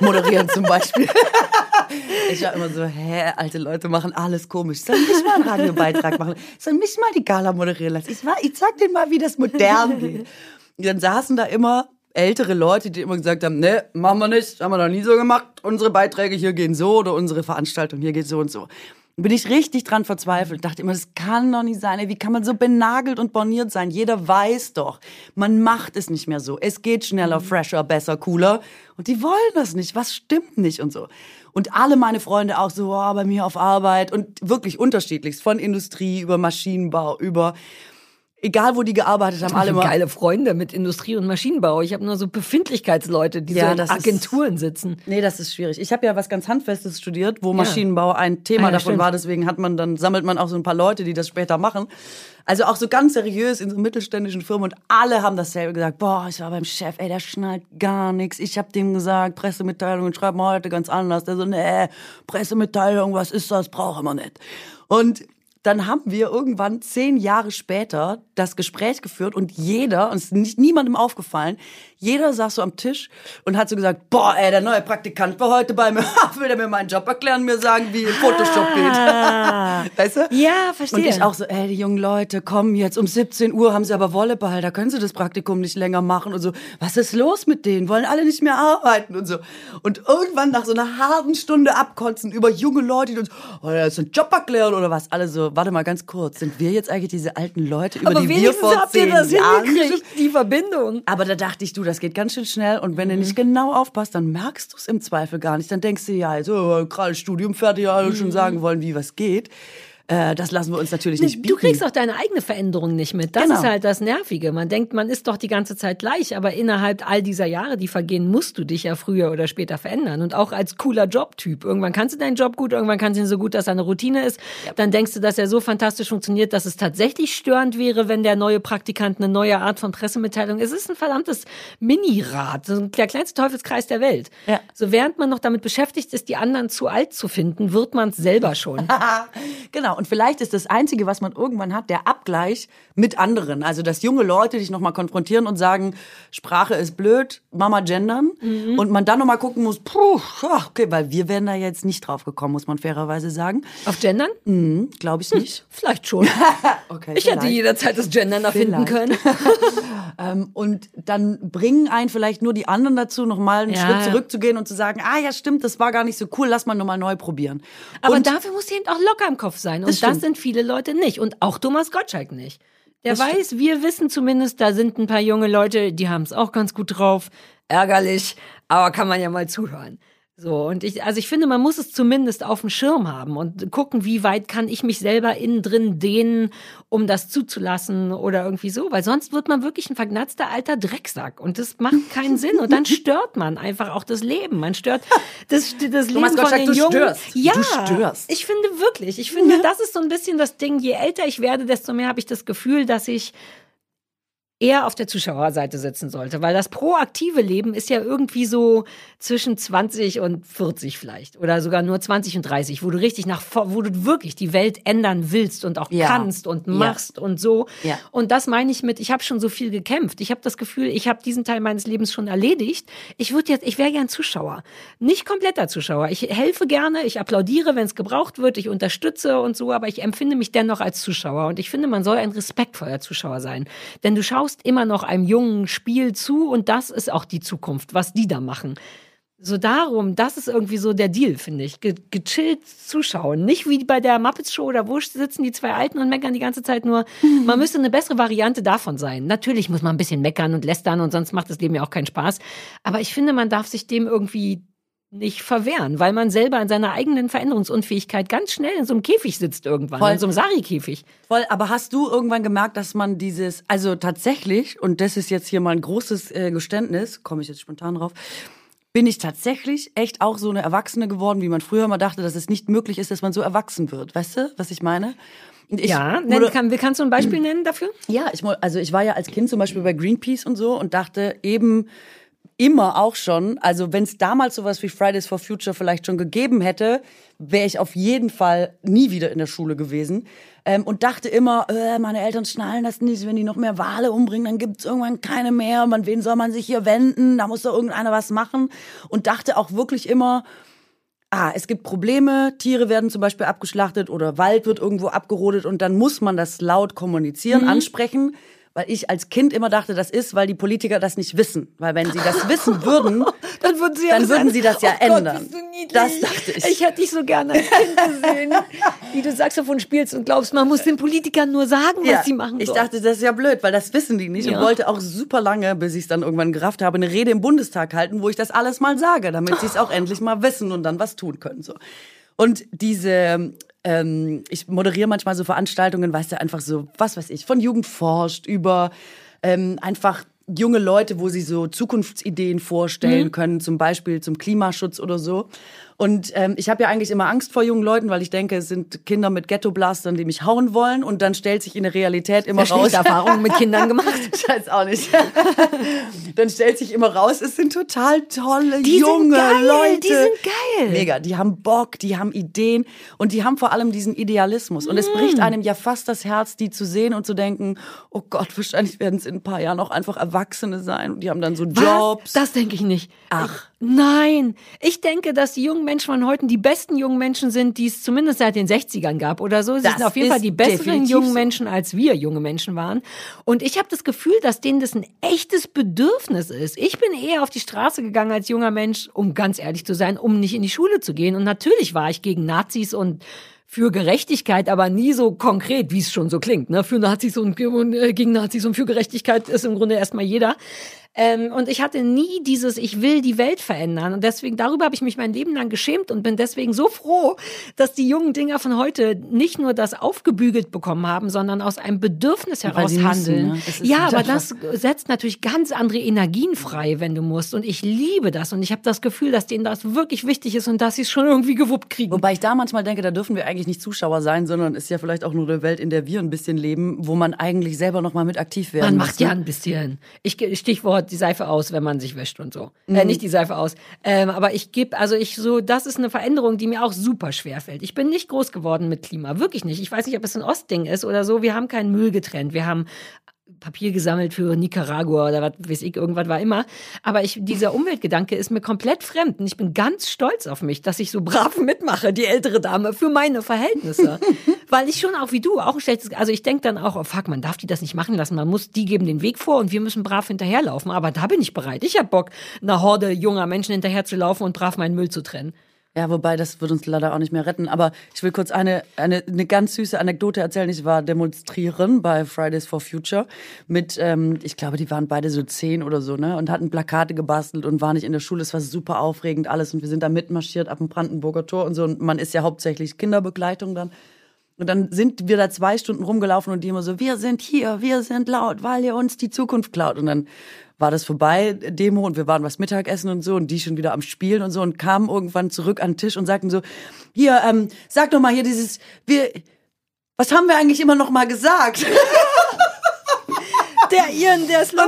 moderieren zum Beispiel. Ich war immer so, hä, alte Leute machen alles komisch. Sollen mich mal einen Radiobeitrag machen? Sollen mich mal die Gala moderieren lassen? Ich, war, ich sag denen mal, wie das modern geht. Und dann saßen da immer ältere Leute, die immer gesagt haben, ne, machen wir nicht, haben wir noch nie so gemacht. Unsere Beiträge hier gehen so oder unsere Veranstaltung hier geht so und so. Bin ich richtig dran verzweifelt. Dachte immer, das kann doch nicht sein. Wie kann man so benagelt und borniert sein? Jeder weiß doch, man macht es nicht mehr so. Es geht schneller, fresher, besser, cooler. Und die wollen das nicht. Was stimmt nicht und so. Und alle meine Freunde auch so, oh, bei mir auf Arbeit und wirklich unterschiedlichst. Von Industrie über Maschinenbau, über egal wo die gearbeitet haben, alle mal. geile Freunde mit Industrie- und Maschinenbau. Ich habe nur so Befindlichkeitsleute, die Ja, so in das ist- Agenturen sitzen. Nee, das ist schwierig. Ich habe ja was ganz Handfestes studiert, wo Maschinenbau ein Thema Ah, ja, davon stimmt. war. Deswegen hat man dann sammelt man auch so ein paar Leute, die das später machen. Also auch so ganz seriös in so mittelständischen Firmen und alle haben dasselbe gesagt. Boah, ich war beim Chef, ey, der schnallt gar nichts. Ich habe dem gesagt, Pressemitteilungen schreiben wir heute ganz anders. Der so, nee, Pressemitteilung, was ist das? Brauchen wir nicht. Und dann haben wir irgendwann zehn Jahre später das Gespräch geführt und jeder, und es ist nicht niemandem aufgefallen, jeder saß so am Tisch und hat so gesagt, boah, ey, der neue Praktikant war heute bei mir, will der mir meinen Job erklären, mir sagen, wie Photoshop geht. weißt du? Ah. Ja, verstehe. Und ich auch so, ey, die jungen Leute, kommen jetzt um 17 Uhr, haben sie aber Volleyball, da können sie das Praktikum nicht länger machen und so. Was ist los mit denen? Wollen alle nicht mehr arbeiten und so. Und irgendwann nach so einer halben Stunde abkotzen über junge Leute, die uns, oh, ja, ist ein Job erklären oder was? Alle so, warte mal ganz kurz, sind wir jetzt eigentlich diese alten Leute, über Aber die wir wenigstens vor habt ihr zehn das Jahren hingekriegt, die Verbindung. aber da dachte ich, du, das geht ganz schön schnell und wenn du Mhm. nicht genau aufpasst, dann merkst du es im Zweifel gar nicht. Dann denkst du, ja, also gerade Studium fertig, ja, alle Mhm. schon sagen wollen, wie was geht. Äh, das lassen wir uns natürlich nicht bieten. Du kriegst auch deine eigene Veränderung nicht mit. Das Genau. ist halt das Nervige. Man denkt, man ist doch die ganze Zeit gleich, aber innerhalb all dieser Jahre, die vergehen, musst du dich ja früher oder später verändern. Und auch als cooler Jobtyp. Irgendwann kannst du deinen Job gut, irgendwann kannst du ihn so gut, dass er eine Routine ist. Dann denkst du, dass er so fantastisch funktioniert, dass es tatsächlich störend wäre, wenn der neue Praktikant eine neue Art von Pressemitteilung. Es ist ein verdammtes Minirad, so der kleinste Teufelskreis der Welt. Ja. So während man noch damit beschäftigt ist, die anderen zu alt zu finden, wird man es selber schon. genau, und vielleicht ist das Einzige, was man irgendwann hat, der Abgleich mit anderen. Also, dass junge Leute dich nochmal konfrontieren und sagen, Sprache ist blöd, Mama gendern. Mhm. Und man dann nochmal gucken muss, puh, okay, weil wir wären da jetzt nicht drauf gekommen, muss man fairerweise sagen. Auf Gendern? Hm, Glaube ich nicht. Vielleicht schon. Okay, Ich hätte jederzeit das Gendern erfinden können. Ähm, und dann bringen einen vielleicht nur die anderen dazu, nochmal einen Ja. Schritt zurückzugehen und zu sagen, ah ja, stimmt, das war gar nicht so cool, lass mal nochmal neu probieren. Aber und dafür muss eben auch locker im Kopf sein. Das das, sind viele Leute nicht. Und auch Thomas Gottschalk nicht. Der Das weiß, wir wissen zumindest, da sind ein paar junge Leute, die haben es auch ganz gut drauf. Ärgerlich, aber kann man ja mal zuhören. So, und ich, also ich finde, man muss es zumindest auf dem Schirm haben und gucken, wie weit kann ich mich selber innen drin dehnen, um das zuzulassen oder irgendwie so, weil sonst wird man wirklich ein vergnatzter alter Drecksack und das macht keinen Sinn und dann stört man einfach auch das Leben. Man stört das, das Leben von Gottschalk, den du Jungen. störst. Ja, Du störst. ich finde wirklich, ich finde, das ist so ein bisschen das Ding, je älter ich werde, desto mehr habe ich das Gefühl, dass ich eher auf der Zuschauerseite sitzen sollte, weil das proaktive Leben ist ja irgendwie so zwischen 20 und 40 vielleicht oder sogar nur 20 und 30, wo du richtig nach wo du wirklich die Welt ändern willst und auch ja. kannst und machst ja. und so. Ja. Und das meine ich mit ich habe schon so viel gekämpft. Ich habe das Gefühl, ich habe diesen Teil meines Lebens schon erledigt. Ich würde jetzt ich wäre gern Zuschauer, nicht kompletter Zuschauer. Ich helfe gerne, ich applaudiere, wenn es gebraucht wird, ich unterstütze und so, aber ich empfinde mich dennoch als Zuschauer und ich finde, man soll ein respektvoller Zuschauer sein, denn du schaust schaust immer noch einem jungen Spiel zu und das ist auch die Zukunft, was die da machen. So darum, das ist irgendwie so der Deal, finde ich. Ge gechillt zuschauen. Nicht wie bei der Muppets Show oder wo sitzen die zwei Alten und meckern die ganze Zeit nur. Man müsste eine bessere Variante davon sein. Natürlich muss man ein bisschen meckern und lästern und sonst macht das Leben ja auch keinen Spaß. Aber ich finde, man darf sich dem irgendwie nicht verwehren, weil man selber in seiner eigenen Veränderungsunfähigkeit ganz schnell in so einem Käfig sitzt irgendwann, Voll. in so einem Sari-Käfig. Voll, aber hast du irgendwann gemerkt, dass man dieses, also tatsächlich, und das ist jetzt hier mal ein großes äh, Geständnis, komme ich jetzt spontan drauf, bin ich tatsächlich echt auch so eine Erwachsene geworden, wie man früher mal dachte, dass es nicht möglich ist, dass man so erwachsen wird. Weißt du, was ich meine? Ich, ja, nenn, kann, kannst du ein Beispiel nennen dafür? Ja, ich, also ich war ja als Kind zum Beispiel bei Greenpeace und so und dachte eben, immer auch schon, also wenn es damals sowas wie Fridays for Future vielleicht schon gegeben hätte, wäre ich auf jeden Fall nie wieder in der Schule gewesen. Ähm, und dachte immer, äh, meine Eltern schnallen das nicht, wenn die noch mehr Wale umbringen, dann gibt's irgendwann keine mehr. Man, wen soll man sich hier wenden? Da muss doch irgendeiner was machen. Und dachte auch wirklich immer, ah, es gibt Probleme, Tiere werden zum Beispiel abgeschlachtet oder Wald wird irgendwo abgerodet und dann muss man das laut kommunizieren, mhm. ansprechen weil ich als Kind immer dachte, das ist, weil die Politiker das nicht wissen. Weil wenn sie das wissen würden, dann würden sie, ja dann würden sie das ja oh ändern. Gott, das dachte ich. Ich hätte dich so gerne als Kind gesehen, wie du Saxophon spielst und glaubst, man muss den Politikern nur sagen, ja, was sie machen sollen. Ich dachte, das ist ja blöd, weil das wissen die nicht ja. und wollte auch super lange, bis ich es dann irgendwann gerafft habe, eine Rede im Bundestag halten, wo ich das alles mal sage, damit sie es auch endlich mal wissen und dann was tun können. So. Und diese ähm, ich moderiere manchmal so Veranstaltungen, weißt du, einfach so, was weiß ich, von Jugend forscht über ähm, einfach junge Leute, wo sie so Zukunftsideen vorstellen mhm. können, zum Beispiel zum Klimaschutz oder so. Und ähm, ich habe ja eigentlich immer Angst vor jungen Leuten, weil ich denke, es sind Kinder mit Ghetto-Blastern, die mich hauen wollen. Und dann stellt sich in der Realität immer Sehr raus. Erfahrungen mit Kindern gemacht. Scheiß auch nicht. dann stellt sich immer raus, es sind total tolle die junge geil, Leute. Die sind geil. Mega. Die haben Bock, die haben Ideen und die haben vor allem diesen Idealismus. Und mm. es bricht einem ja fast das Herz, die zu sehen und zu denken, oh Gott, wahrscheinlich werden es in ein paar Jahren auch einfach Erwachsene sein. Und die haben dann so Jobs. Was? Das denke ich nicht. Ach. Nein, ich denke, dass die jungen Menschen von heute die besten jungen Menschen sind, die es zumindest seit den 60ern gab oder so. Sie das sind auf jeden Fall die besseren jungen. Menschen, als wir junge Menschen waren. Und ich habe das Gefühl, dass denen das ein echtes Bedürfnis ist. Ich bin eher auf die Straße gegangen als junger Mensch, um ganz ehrlich zu sein, um nicht in die Schule zu gehen. Und natürlich war ich gegen Nazis und für Gerechtigkeit, aber nie so konkret, wie es schon so klingt. Ne? Für Nazis und äh, gegen Nazis und für Gerechtigkeit ist im Grunde erstmal jeder. Ähm, und ich hatte nie dieses, ich will die Welt verändern. Und deswegen, darüber habe ich mich mein Leben lang geschämt und bin deswegen so froh, dass die jungen Dinger von heute nicht nur das aufgebügelt bekommen haben, sondern aus einem Bedürfnis heraus handeln. Müssen, ne? Ja, aber das setzt natürlich ganz andere Energien frei, wenn du musst. Und ich liebe das. Und ich habe das Gefühl, dass denen das wirklich wichtig ist und dass sie es schon irgendwie gewuppt kriegen. Wobei ich da manchmal denke, da dürfen wir eigentlich nicht Zuschauer sein, sondern ist ja vielleicht auch nur eine Welt, in der wir ein bisschen leben, wo man eigentlich selber noch mal mit aktiv werden Man macht ja ein bisschen. Ich, Stichwort Stichwort die Seife aus, wenn man sich wäscht und so. Äh, mhm. Äh, nicht die Seife aus. Ähm, aber ich gebe, also ich so, das ist eine Veränderung, die mir auch super schwer fällt. Ich bin nicht groß geworden mit Klima, wirklich nicht. Ich weiß nicht, ob es ein Ostding ist oder so. Wir haben keinen Müll getrennt. Wir haben Papier gesammelt für Nicaragua oder was weiß ich, irgendwas war immer. Aber ich, dieser Umweltgedanke ist mir komplett fremd und ich bin ganz stolz auf mich, dass ich so brav mitmache, die ältere Dame, für meine Verhältnisse. Weil ich schon auch wie du auch ein schlechtes, also ich denke dann auch, oh fuck, man darf die das nicht machen lassen, man muss, die geben den Weg vor und wir müssen brav hinterherlaufen. Aber da bin ich bereit. Ich hab Bock, einer Horde junger Menschen hinterherzulaufen und brav meinen Müll zu trennen. Ja, wobei, das wird uns leider auch nicht mehr retten. Aber ich will kurz eine, eine, eine ganz süße Anekdote erzählen. Ich war demonstrieren bei Fridays for Future mit, ähm, ich glaube, die waren beide so zehn oder so, ne? Und hatten Plakate gebastelt und waren nicht in der Schule. Es war super aufregend alles. Und wir sind da mitmarschiert ab dem Brandenburger Tor und so. Und man ist ja hauptsächlich Kinderbegleitung dann. Und dann sind wir da zwei Stunden rumgelaufen und die immer so, wir sind hier, wir sind laut, weil ihr uns die Zukunft klaut. Und dann war das vorbei, Demo, und wir waren was Mittagessen und so, und die schon wieder am Spielen und so, und kamen irgendwann zurück an den Tisch und sagten so, hier, ähm, sag doch mal hier dieses, wir, was haben wir eigentlich immer noch mal gesagt? Der Ian, der ist Und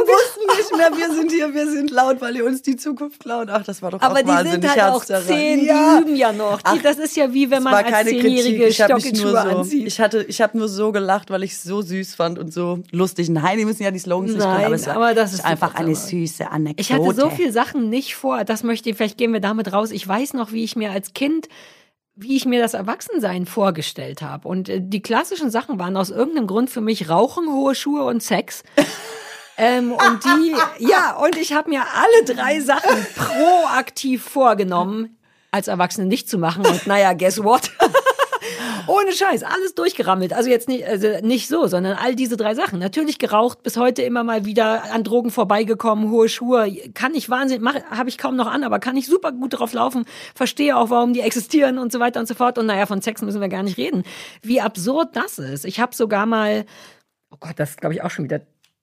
nicht mehr, wir sind hier, wir sind laut, weil ihr uns die Zukunft klaut. Ach, das war doch Aber auch die sind halt auch zehn, Ja. die üben ja noch. Die, Ach, das ist ja wie wenn man als. Zehnjährige Stockelschuhe so, anzieht. ich hatte, ich habe nur so gelacht, weil ich es so süß fand und so lustig. Nein, die müssen ja die Slogans nicht Nein, können, aber es aber das ist einfach eine süße Anekdote. Ich hatte so viele Sachen nicht vor. Das möchte ich, vielleicht gehen wir damit raus. Ich weiß noch, wie ich mir als Kind, wie ich mir das Erwachsensein vorgestellt habe. Und äh, die klassischen Sachen waren aus irgendeinem Grund für mich Rauchen, hohe Schuhe und Sex. Ähm, und die, ja, und ich habe mir alle drei Sachen proaktiv vorgenommen, als Erwachsene nicht zu machen. Und naja, guess what? Ohne Scheiß, alles durchgerammelt. Also jetzt nicht, also nicht so, sondern all diese drei Sachen. Natürlich geraucht, bis heute immer mal wieder an Drogen vorbeigekommen, hohe Schuhe. Kann ich wahnsinnig, habe ich kaum noch an, aber kann ich super gut drauf laufen. Verstehe auch, warum die existieren und so weiter und so fort. Und naja, von Sex müssen wir gar nicht reden. Wie absurd das ist. Ich habe sogar mal, oh Gott, das glaube ich auch schon wieder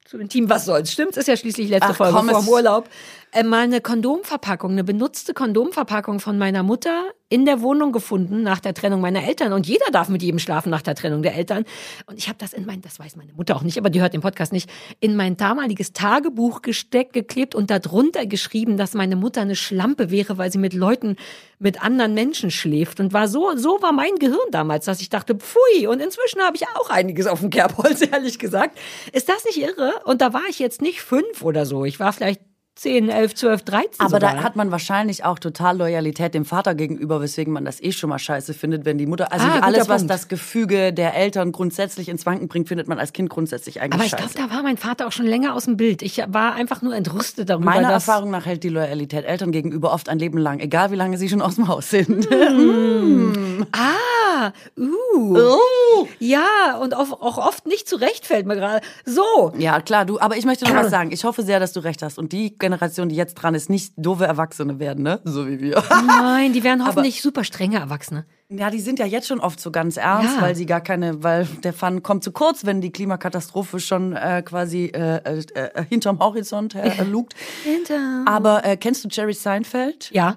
zu intim. Was soll's? Stimmt's? Ist ja schließlich letzte Ach, Folge komm, vor dem Urlaub. Äh, mal eine Kondomverpackung, eine benutzte Kondomverpackung von meiner Mutter in der Wohnung gefunden nach der Trennung meiner Eltern. Und jeder darf mit jedem schlafen nach der Trennung der Eltern. Und ich habe das in mein, das weiß meine Mutter auch nicht, aber die hört den Podcast nicht, in mein damaliges Tagebuch gesteckt, geklebt und darunter geschrieben, dass meine Mutter eine Schlampe wäre, weil sie mit Leuten, mit anderen Menschen schläft. Und war so, so war mein Gehirn damals, dass ich dachte, pfui. Und inzwischen habe ich auch einiges auf dem Kerbholz, ehrlich gesagt. Ist das nicht irre? Und da war ich jetzt nicht fünf oder so. Ich war vielleicht 10, 11, 12, 13 Aber sogar. da hat man wahrscheinlich auch total Loyalität dem Vater gegenüber, weswegen man das eh schon mal scheiße findet, wenn die Mutter, also Ah, alles, was Punkt. das Gefüge der Eltern grundsätzlich ins Wanken bringt, findet man als Kind grundsätzlich eigentlich Aber ich glaube, da war mein Vater auch schon länger aus dem Bild. Ich war einfach nur entrüstet darüber, Meiner Erfahrung nach hält die Loyalität Eltern gegenüber oft ein Leben lang, egal wie lange sie schon aus dem Haus sind. Ah, uh. Oh. Ja, und auch, auch oft nicht zurecht fällt mir gerade. So. Ja, klar, du, aber ich möchte noch was sagen. Ich hoffe sehr, dass du recht hast. Und die Generation, die jetzt dran ist, nicht doofe Erwachsene werden, ne? So wie wir. Nein, die werden hoffentlich super strenge Erwachsene. Ja, die sind ja jetzt schon oft so ganz ernst, Ja. weil sie gar keine, weil der Fun kommt zu kurz, wenn die Klimakatastrophe schon äh, quasi äh, äh, äh, hinterm Horizont äh, lugt. Hinter. Aber äh, kennst du Jerry Seinfeld? Ja.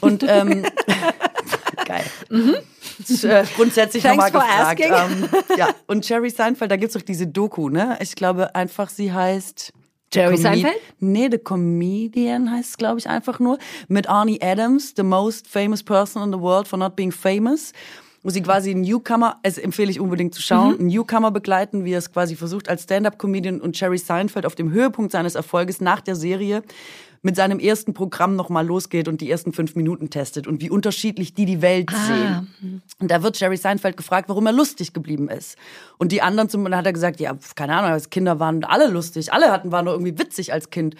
Und ähm, geil. Das, Äh, grundsätzlich Mhm. Thanks nochmal for gefragt. asking. Ähm, ja, und Jerry Seinfeld, da gibt's doch diese Doku, ne? Ich glaube einfach, sie heißt Jerry Seinfeld? Nee, The Comedian heißt es, glaube ich, einfach nur. Mit Arnie Adams, the most famous person in the world for not being famous. Wo sie quasi einen Newcomer, es empfehle ich unbedingt zu schauen, einen Newcomer begleiten, wie er es quasi versucht als Stand-Up-Comedian und Jerry Seinfeld auf dem Höhepunkt seines Erfolges nach der Serie mit seinem ersten Programm nochmal losgeht und die ersten fünf Minuten testet und wie unterschiedlich die die Welt sehen. Und da wird Jerry Seinfeld gefragt, warum er lustig geblieben ist. Und die anderen zum Beispiel hat er gesagt, ja, keine Ahnung, als Kinder waren alle lustig, alle hatten waren nur irgendwie witzig als Kind.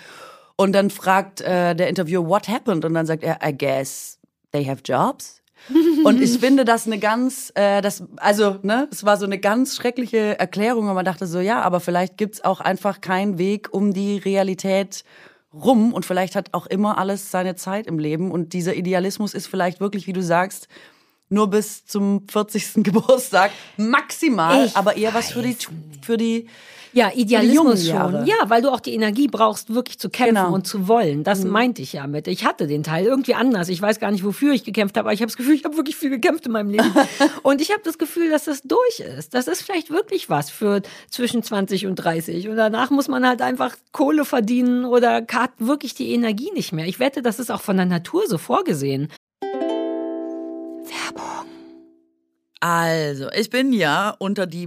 Und dann fragt äh, der Interviewer, what happened? Und dann sagt er, I guess they have jobs. Und ich finde das eine ganz, äh, das, also, ne, es war so eine ganz schreckliche Erklärung, und man dachte so, ja, aber vielleicht gibt's auch einfach keinen Weg um die Realität rum und vielleicht hat auch immer alles seine Zeit im Leben und dieser Idealismus ist vielleicht wirklich, wie du sagst, nur bis zum 40. Geburtstag maximal, Ich aber eher was für die, für die, Ja, Idealismus schon. Ja, weil du auch die Energie brauchst, wirklich zu kämpfen Genau. und zu wollen. Das meinte ich ja mit. Ich hatte den Teil irgendwie anders. Ich weiß gar nicht, wofür ich gekämpft habe, aber ich habe das Gefühl, ich habe wirklich viel gekämpft in meinem Leben. und ich habe das Gefühl, dass das durch ist. Das ist vielleicht wirklich was für zwischen 20 und 30. Und danach muss man halt einfach Kohle verdienen oder hat wirklich die Energie nicht mehr. Ich wette, das ist auch von der Natur so vorgesehen. Also, ich bin ja unter die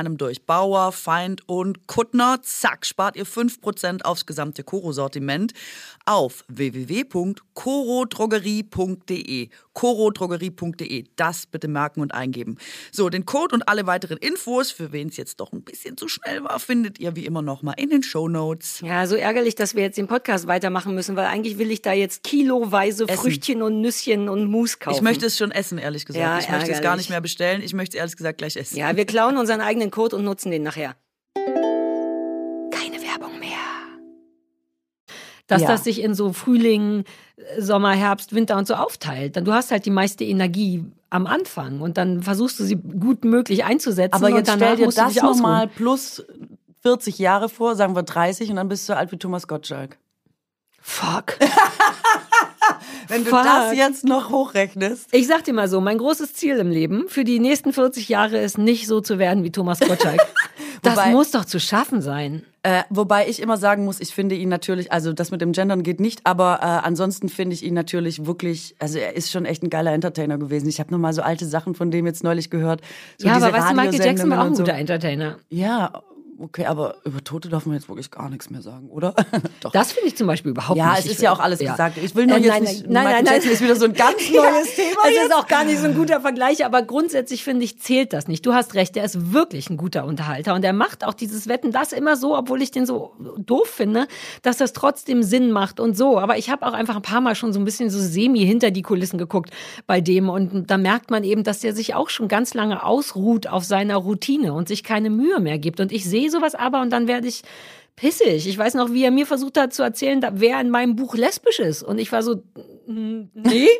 durch. Bauer, Feind und Kuttner. Zack, spart ihr 5% aufs gesamte Koro-Sortiment auf www.korodrogerie.de. korodrogerie.de. Das bitte merken und eingeben. So, den Code und alle weiteren Infos, für wen es jetzt doch ein bisschen zu schnell war, findet ihr wie immer nochmal in den Shownotes. Ja, so ärgerlich, dass wir jetzt den Podcast weitermachen müssen, weil eigentlich will ich da jetzt kiloweise Essen. Früchtchen und Nüsschen und Mousse kaufen. Ich möchte es schon essen, ehrlich gesagt. Ja, ich möchte es gar ärgerlich. nicht mehr bestellen. Ich möchte es ehrlich gesagt gleich essen. Ja, wir klauen unseren eigenen Code und nutzen den nachher. Keine Werbung mehr. Dass Ja. das sich in so Frühling, Sommer, Herbst, Winter und so aufteilt. Dann du hast halt die meiste Energie am Anfang und dann versuchst du sie gut möglich einzusetzen. Aber jetzt stell dir das nochmal plus 40 Jahre vor, sagen wir 30, und dann bist du alt wie Thomas Gottschalk. Fuck. Wenn du Fuck. das jetzt noch hochrechnest. Ich sag dir mal so, mein großes Ziel im Leben für die nächsten 40 Jahre ist nicht so zu werden wie Thomas Gottschalk. das Wobei- muss doch zu schaffen sein. Äh, wobei ich immer sagen muss, ich finde ihn natürlich, also das mit dem Gendern geht nicht, aber äh, ansonsten finde ich ihn natürlich wirklich, also er ist schon echt ein geiler Entertainer gewesen. Ich habe nur mal so alte Sachen von dem jetzt neulich gehört. So ja, aber weißt du, Michael Jackson war auch ein und guter Entertainer. So. Ja, okay, aber über Tote darf man jetzt wirklich gar nichts mehr sagen, oder? Doch. Das finde ich zum Beispiel überhaupt ja, nicht. es Ich ist ja auch alles ja. gesagt. Ich will nur Äh, jetzt nein, nicht, nein, nein, nein, Jackson ist wieder so ein ganz neues Thema. Es jetzt. ist auch gar nicht so ein guter Vergleich, aber grundsätzlich finde ich, zählt das nicht. Du hast recht, der ist wirklich ein guter Unterhalter und er macht auch dieses Wetten das immer so, obwohl ich den so doof finde, dass das trotzdem Sinn macht und so. Aber ich habe auch einfach ein paar Mal schon so ein bisschen so semi hinter die Kulissen geguckt bei dem und da merkt man eben, dass der sich auch schon ganz lange ausruht auf seiner Routine und sich keine Mühe mehr gibt. Und ich sehe sowas aber und dann werde ich pissig. Ich weiß noch, wie er mir versucht hat zu erzählen, wer in meinem Buch lesbisch ist. Und ich war so, "Mm, nee.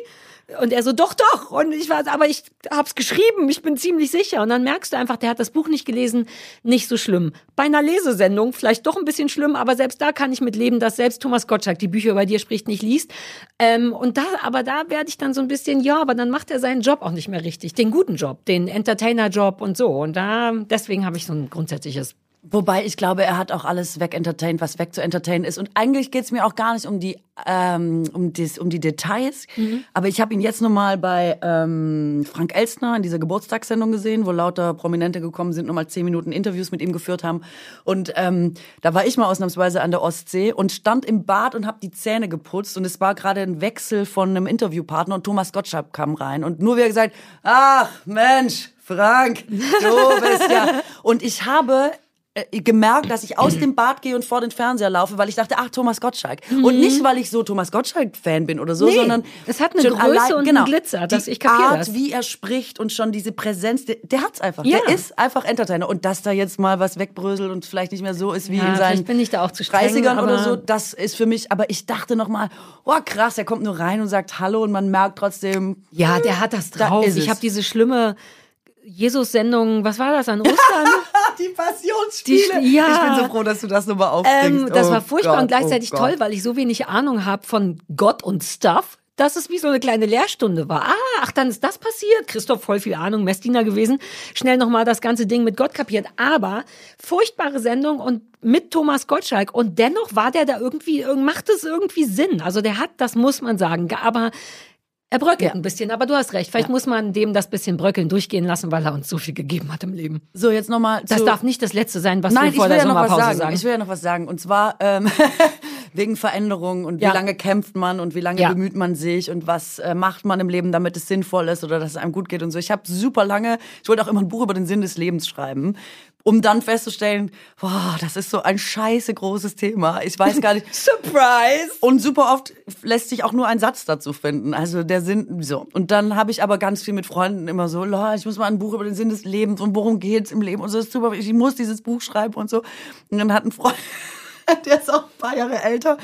Und er so, doch, doch. Und ich war, aber ich hab's geschrieben, ich bin ziemlich sicher. Und dann merkst du einfach, der hat das Buch nicht gelesen, nicht so schlimm. Bei einer Lesesendung vielleicht doch ein bisschen schlimm, aber selbst da kann ich mit leben, dass selbst Thomas Gottschalk die Bücher über dir spricht, nicht liest. Ähm, und da, aber da werde ich dann so ein bisschen, ja, aber dann macht er seinen Job auch nicht mehr richtig. Den guten Job, den Entertainer-Job und so. Und da, deswegen habe ich so ein grundsätzliches Wobei ich glaube, er hat auch alles wegentertaint, was weg zu entertainen ist. Und eigentlich geht's mir auch gar nicht um die ähm, um, das, um die Details. Aber ich habe ihn jetzt nochmal bei ähm, Frank Elstner in dieser Geburtstagssendung gesehen, wo lauter Prominente gekommen sind, nochmal zehn Minuten Interviews mit ihm geführt haben. Und ähm, da war ich mal ausnahmsweise an der Ostsee und stand im Bad und habe die Zähne geputzt. Und es war gerade ein Wechsel von einem Interviewpartner und Thomas Gottschalk kam rein. Und nur wie er gesagt, ach Mensch, Frank, du bist ja. Und ich habe gemerkt, dass ich aus dem Bad gehe und vor den Fernseher laufe, weil ich dachte, ach, Thomas Gottschalk. Und nicht, weil ich so Thomas Gottschalk-Fan bin oder so, Nee, sondern es hat eine Größe allein- und genau, einen Glitzer, das- die ich kapier Art, das. wie er spricht und schon diese Präsenz, der, der hat's einfach. Ja. Der ist einfach Entertainer. Und dass da jetzt mal was wegbröselt und vielleicht nicht mehr so ist wie Ja, in seinen bin ich da auch zu streng, 30ern oder so, das ist für mich, aber ich dachte noch mal, oh krass, er kommt nur rein und sagt Hallo und man merkt trotzdem, Ja, der hat das Da drauf. ist ich habe diese schlimme Jesus-Sendung, was war das an Ostern? die Passionsspiele. Die- ja. Ich bin so froh, dass du das nochmal aufbringst. ähm, das Oh war furchtbar Gott, und gleichzeitig oh toll, weil ich so wenig Ahnung habe von Gott und Stuff. dass es wie so eine kleine Lehrstunde war. Ah, ach, dann ist das passiert. Christoph, voll viel Ahnung, Messdiener gewesen. Schnell nochmal das ganze Ding mit Gott kapiert. Aber furchtbare Sendung und mit Thomas Gottschalk. Und dennoch war der da irgendwie, macht es irgendwie Sinn. Also der hat, das muss man sagen, aber er bröckelt Ja. ein bisschen. Aber du hast recht. Vielleicht Ja. muss man dem das bisschen bröckeln durchgehen lassen, weil er uns so viel gegeben hat im Leben. So, jetzt nochmal. Das darf nicht das Letzte sein, was Nein, wir ich vor der ja noch was Sommerpause sagen. sagen. Ich will ja noch was sagen. Und zwar ähm, wegen Veränderungen und wie lange kämpft man und wie lange bemüht man sich und was äh, macht man im Leben, damit es sinnvoll ist oder dass es einem gut geht und so. Ich habe super lange, ich wollte auch immer ein Buch über den Sinn des Lebens schreiben, um dann festzustellen, boah, das ist so ein scheiße großes Thema. Ich weiß gar nicht. Surprise! Und super oft lässt sich auch nur ein Satz dazu finden. Also der Sinn, so. Und dann habe ich aber ganz viel mit Freunden immer so, "La, ich muss mal ein Buch über den Sinn des Lebens und worum geht's im Leben und so ist super, ich muss dieses Buch schreiben und so. Und dann hat ein Freund, der ist auch ein paar Jahre älter,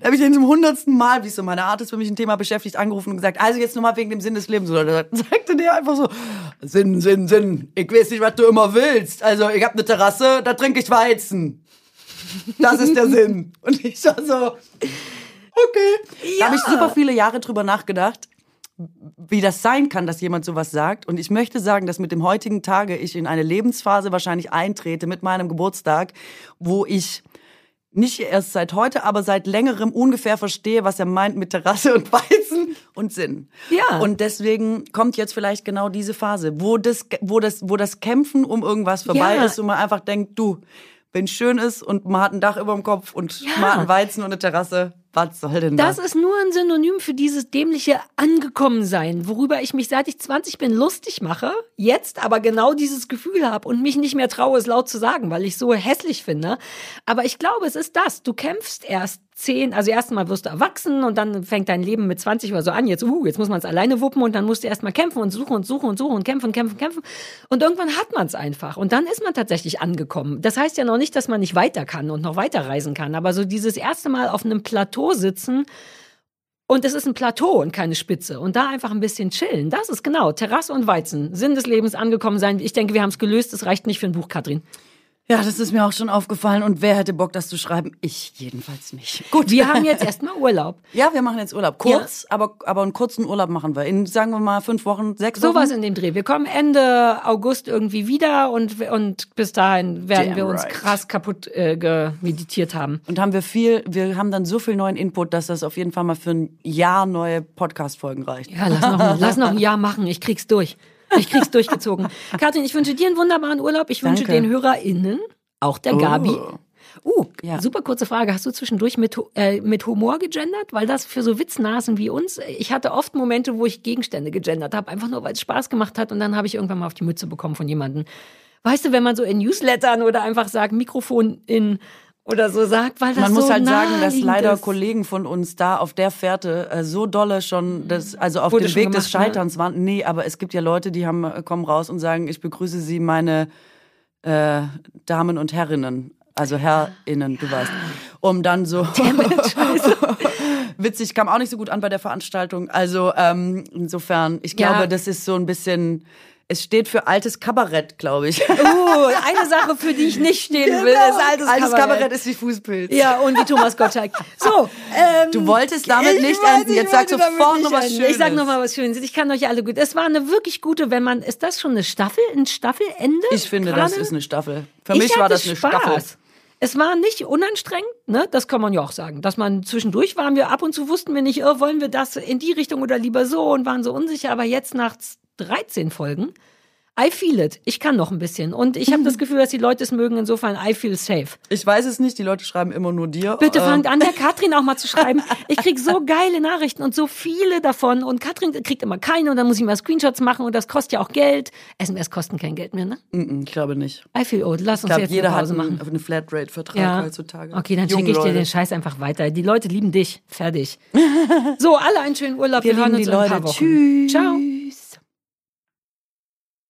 da habe ich ihn zum hundertsten Mal, wie es so meine Art ist, wenn mich ein Thema beschäftigt, angerufen und gesagt, also jetzt nochmal wegen dem Sinn des Lebens. Und dann sagte der einfach so, Sinn, Sinn, Sinn, ich weiß nicht, was du immer willst. Also ich habe eine Terrasse, da trinke ich Weizen. Das ist der Sinn. Und ich war so, okay. Da habe ich super viele Jahre drüber nachgedacht, wie das sein kann, dass jemand sowas sagt. Und ich möchte sagen, dass mit dem heutigen Tage ich in eine Lebensphase wahrscheinlich eintrete mit meinem Geburtstag, wo ich nicht erst seit heute, aber seit längerem ungefähr verstehe, was er meint mit Terrasse und Weizen und Sinn. Ja. Und deswegen kommt jetzt vielleicht genau diese Phase, wo das, wo das, wo das Kämpfen um irgendwas vorbei Ja. ist und man einfach denkt, du, wenn schön ist und man hat ein Dach über dem Kopf und Ja. man hat einen Weizen und eine Terrasse, was soll denn Das das? ist nur ein Synonym für dieses dämliche Angekommensein, worüber ich mich seit ich 20 bin lustig mache, jetzt aber genau dieses Gefühl habe und mich nicht mehr traue, es laut zu sagen, weil ich so hässlich finde. Aber ich glaube, es ist das. Du kämpfst erst zehn, also erstmal wirst du erwachsen und dann fängt dein Leben mit 20 oder so an. Jetzt, uh, jetzt muss man es alleine wuppen und dann musst du erstmal kämpfen und suchen und suchen und suchen und kämpfen kämpfen, kämpfen. Und irgendwann hat man es einfach. Und dann ist man tatsächlich angekommen. Das heißt ja noch nicht, dass man nicht weiter kann und noch weiter reisen kann. Aber so dieses erste Mal auf einem Plateau sitzen und es ist ein Plateau und keine Spitze. Und da einfach ein bisschen chillen. Das ist genau Terrasse und Weizen. Sinn des Lebens angekommen sein. Ich denke, wir haben es gelöst. Es reicht nicht für ein Buch, Katrin. Ja, das ist mir auch schon aufgefallen. Und wer hätte Bock, das zu schreiben? Ich jedenfalls nicht. Gut. Wir haben jetzt erstmal Urlaub. Ja, wir machen jetzt Urlaub. Kurz, aber, aber einen kurzen Urlaub machen wir. In, sagen wir mal, fünf Wochen, sechs Wochen. Sowas in dem Dreh. Wir kommen Ende August irgendwie wieder und, und bis dahin werden Damn wir uns right. krass kaputt äh, ge- meditiert haben. Und haben wir viel, wir haben dann so viel neuen Input, dass das auf jeden Fall mal für ein Jahr neue Podcast-Folgen reicht. Ja, lass noch, lass noch ein Jahr machen. Ich krieg's durch. Ich krieg's durchgezogen. Katrin, ich wünsche dir einen wunderbaren Urlaub. Ich wünsche Danke. den HörerInnen, auch der Gabi. Uh, Ja. super kurze Frage. Hast du zwischendurch mit, äh, mit Humor gegendert? Weil das für so Witznasen wie uns, ich hatte oft Momente, wo ich Gegenstände gegendert habe, einfach nur, weil es Spaß gemacht hat und dann habe ich irgendwann mal auf die Mütze bekommen von jemandem. Weißt du, wenn man so in Newslettern oder einfach sagt, Mikrofon in oder so sagt, weil das Man so muss halt sagen, dass leider ist. Kollegen von uns da auf der Fährte äh, so dolle schon, das, also auf Wurde dem Weg des gemacht, ne? Scheiterns waren. Nee, aber es gibt ja Leute, die haben, äh, kommen raus und sagen, ich begrüße Sie, meine äh, Damen und Herrinnen. Also Herrinnen, du weißt. Um dann so. Witzig, kam auch nicht so gut an bei der Veranstaltung. Also ähm, insofern, ich Ja. glaube, das ist so ein bisschen. Es steht für altes Kabarett, glaube ich. Oh, eine Sache, für die ich nicht stehen will, ist altes, altes Kabarett. Kabarett ist die Fußpilz. Ja, und wie Thomas Gottschalk. So, ähm, Du wolltest damit ich nicht weiß, enden. Jetzt sag sofort noch was enden. Schönes. Ich sag noch mal was Schönes. Ich kann euch alle gut. Es war eine wirklich gute, wenn man, ist das schon eine Staffel? Ein Staffelende? Ich finde, das gerade? ist eine Staffel. Für Ich mich war das eine Spaß. Staffel. Es war nicht unanstrengend, ne? Das kann man ja auch sagen. Dass man zwischendurch waren wir ab und zu wussten wir nicht, oh, wollen wir das in die Richtung oder lieber so und waren so unsicher. Aber jetzt nach 13 Folgen, I feel it. Ich kann noch ein bisschen. Und ich habe das Gefühl, dass die Leute es mögen. Insofern, I feel safe. Ich weiß es nicht, die Leute schreiben immer nur dir. Bitte Ähm, fangt an, der Katrin auch mal zu schreiben. Ich krieg so geile Nachrichten und so viele davon. Und Katrin kriegt immer keine und dann muss ich mal Screenshots machen und das kostet ja auch Geld. SMS kosten kein Geld mehr, ne? Ich glaube nicht. I feel old. Lass Ich uns glaube, jetzt jeder eine hat Pause einen, machen. einen Flatrate-Vertrag Ja. heutzutage. Okay, dann schicke ich dir Leute. den Scheiß einfach weiter. Die Leute lieben dich. Fertig. So, alle einen schönen Urlaub. Wir Wir, hören uns die in ein paar Leute. Wochen. Tschüss. Ciao.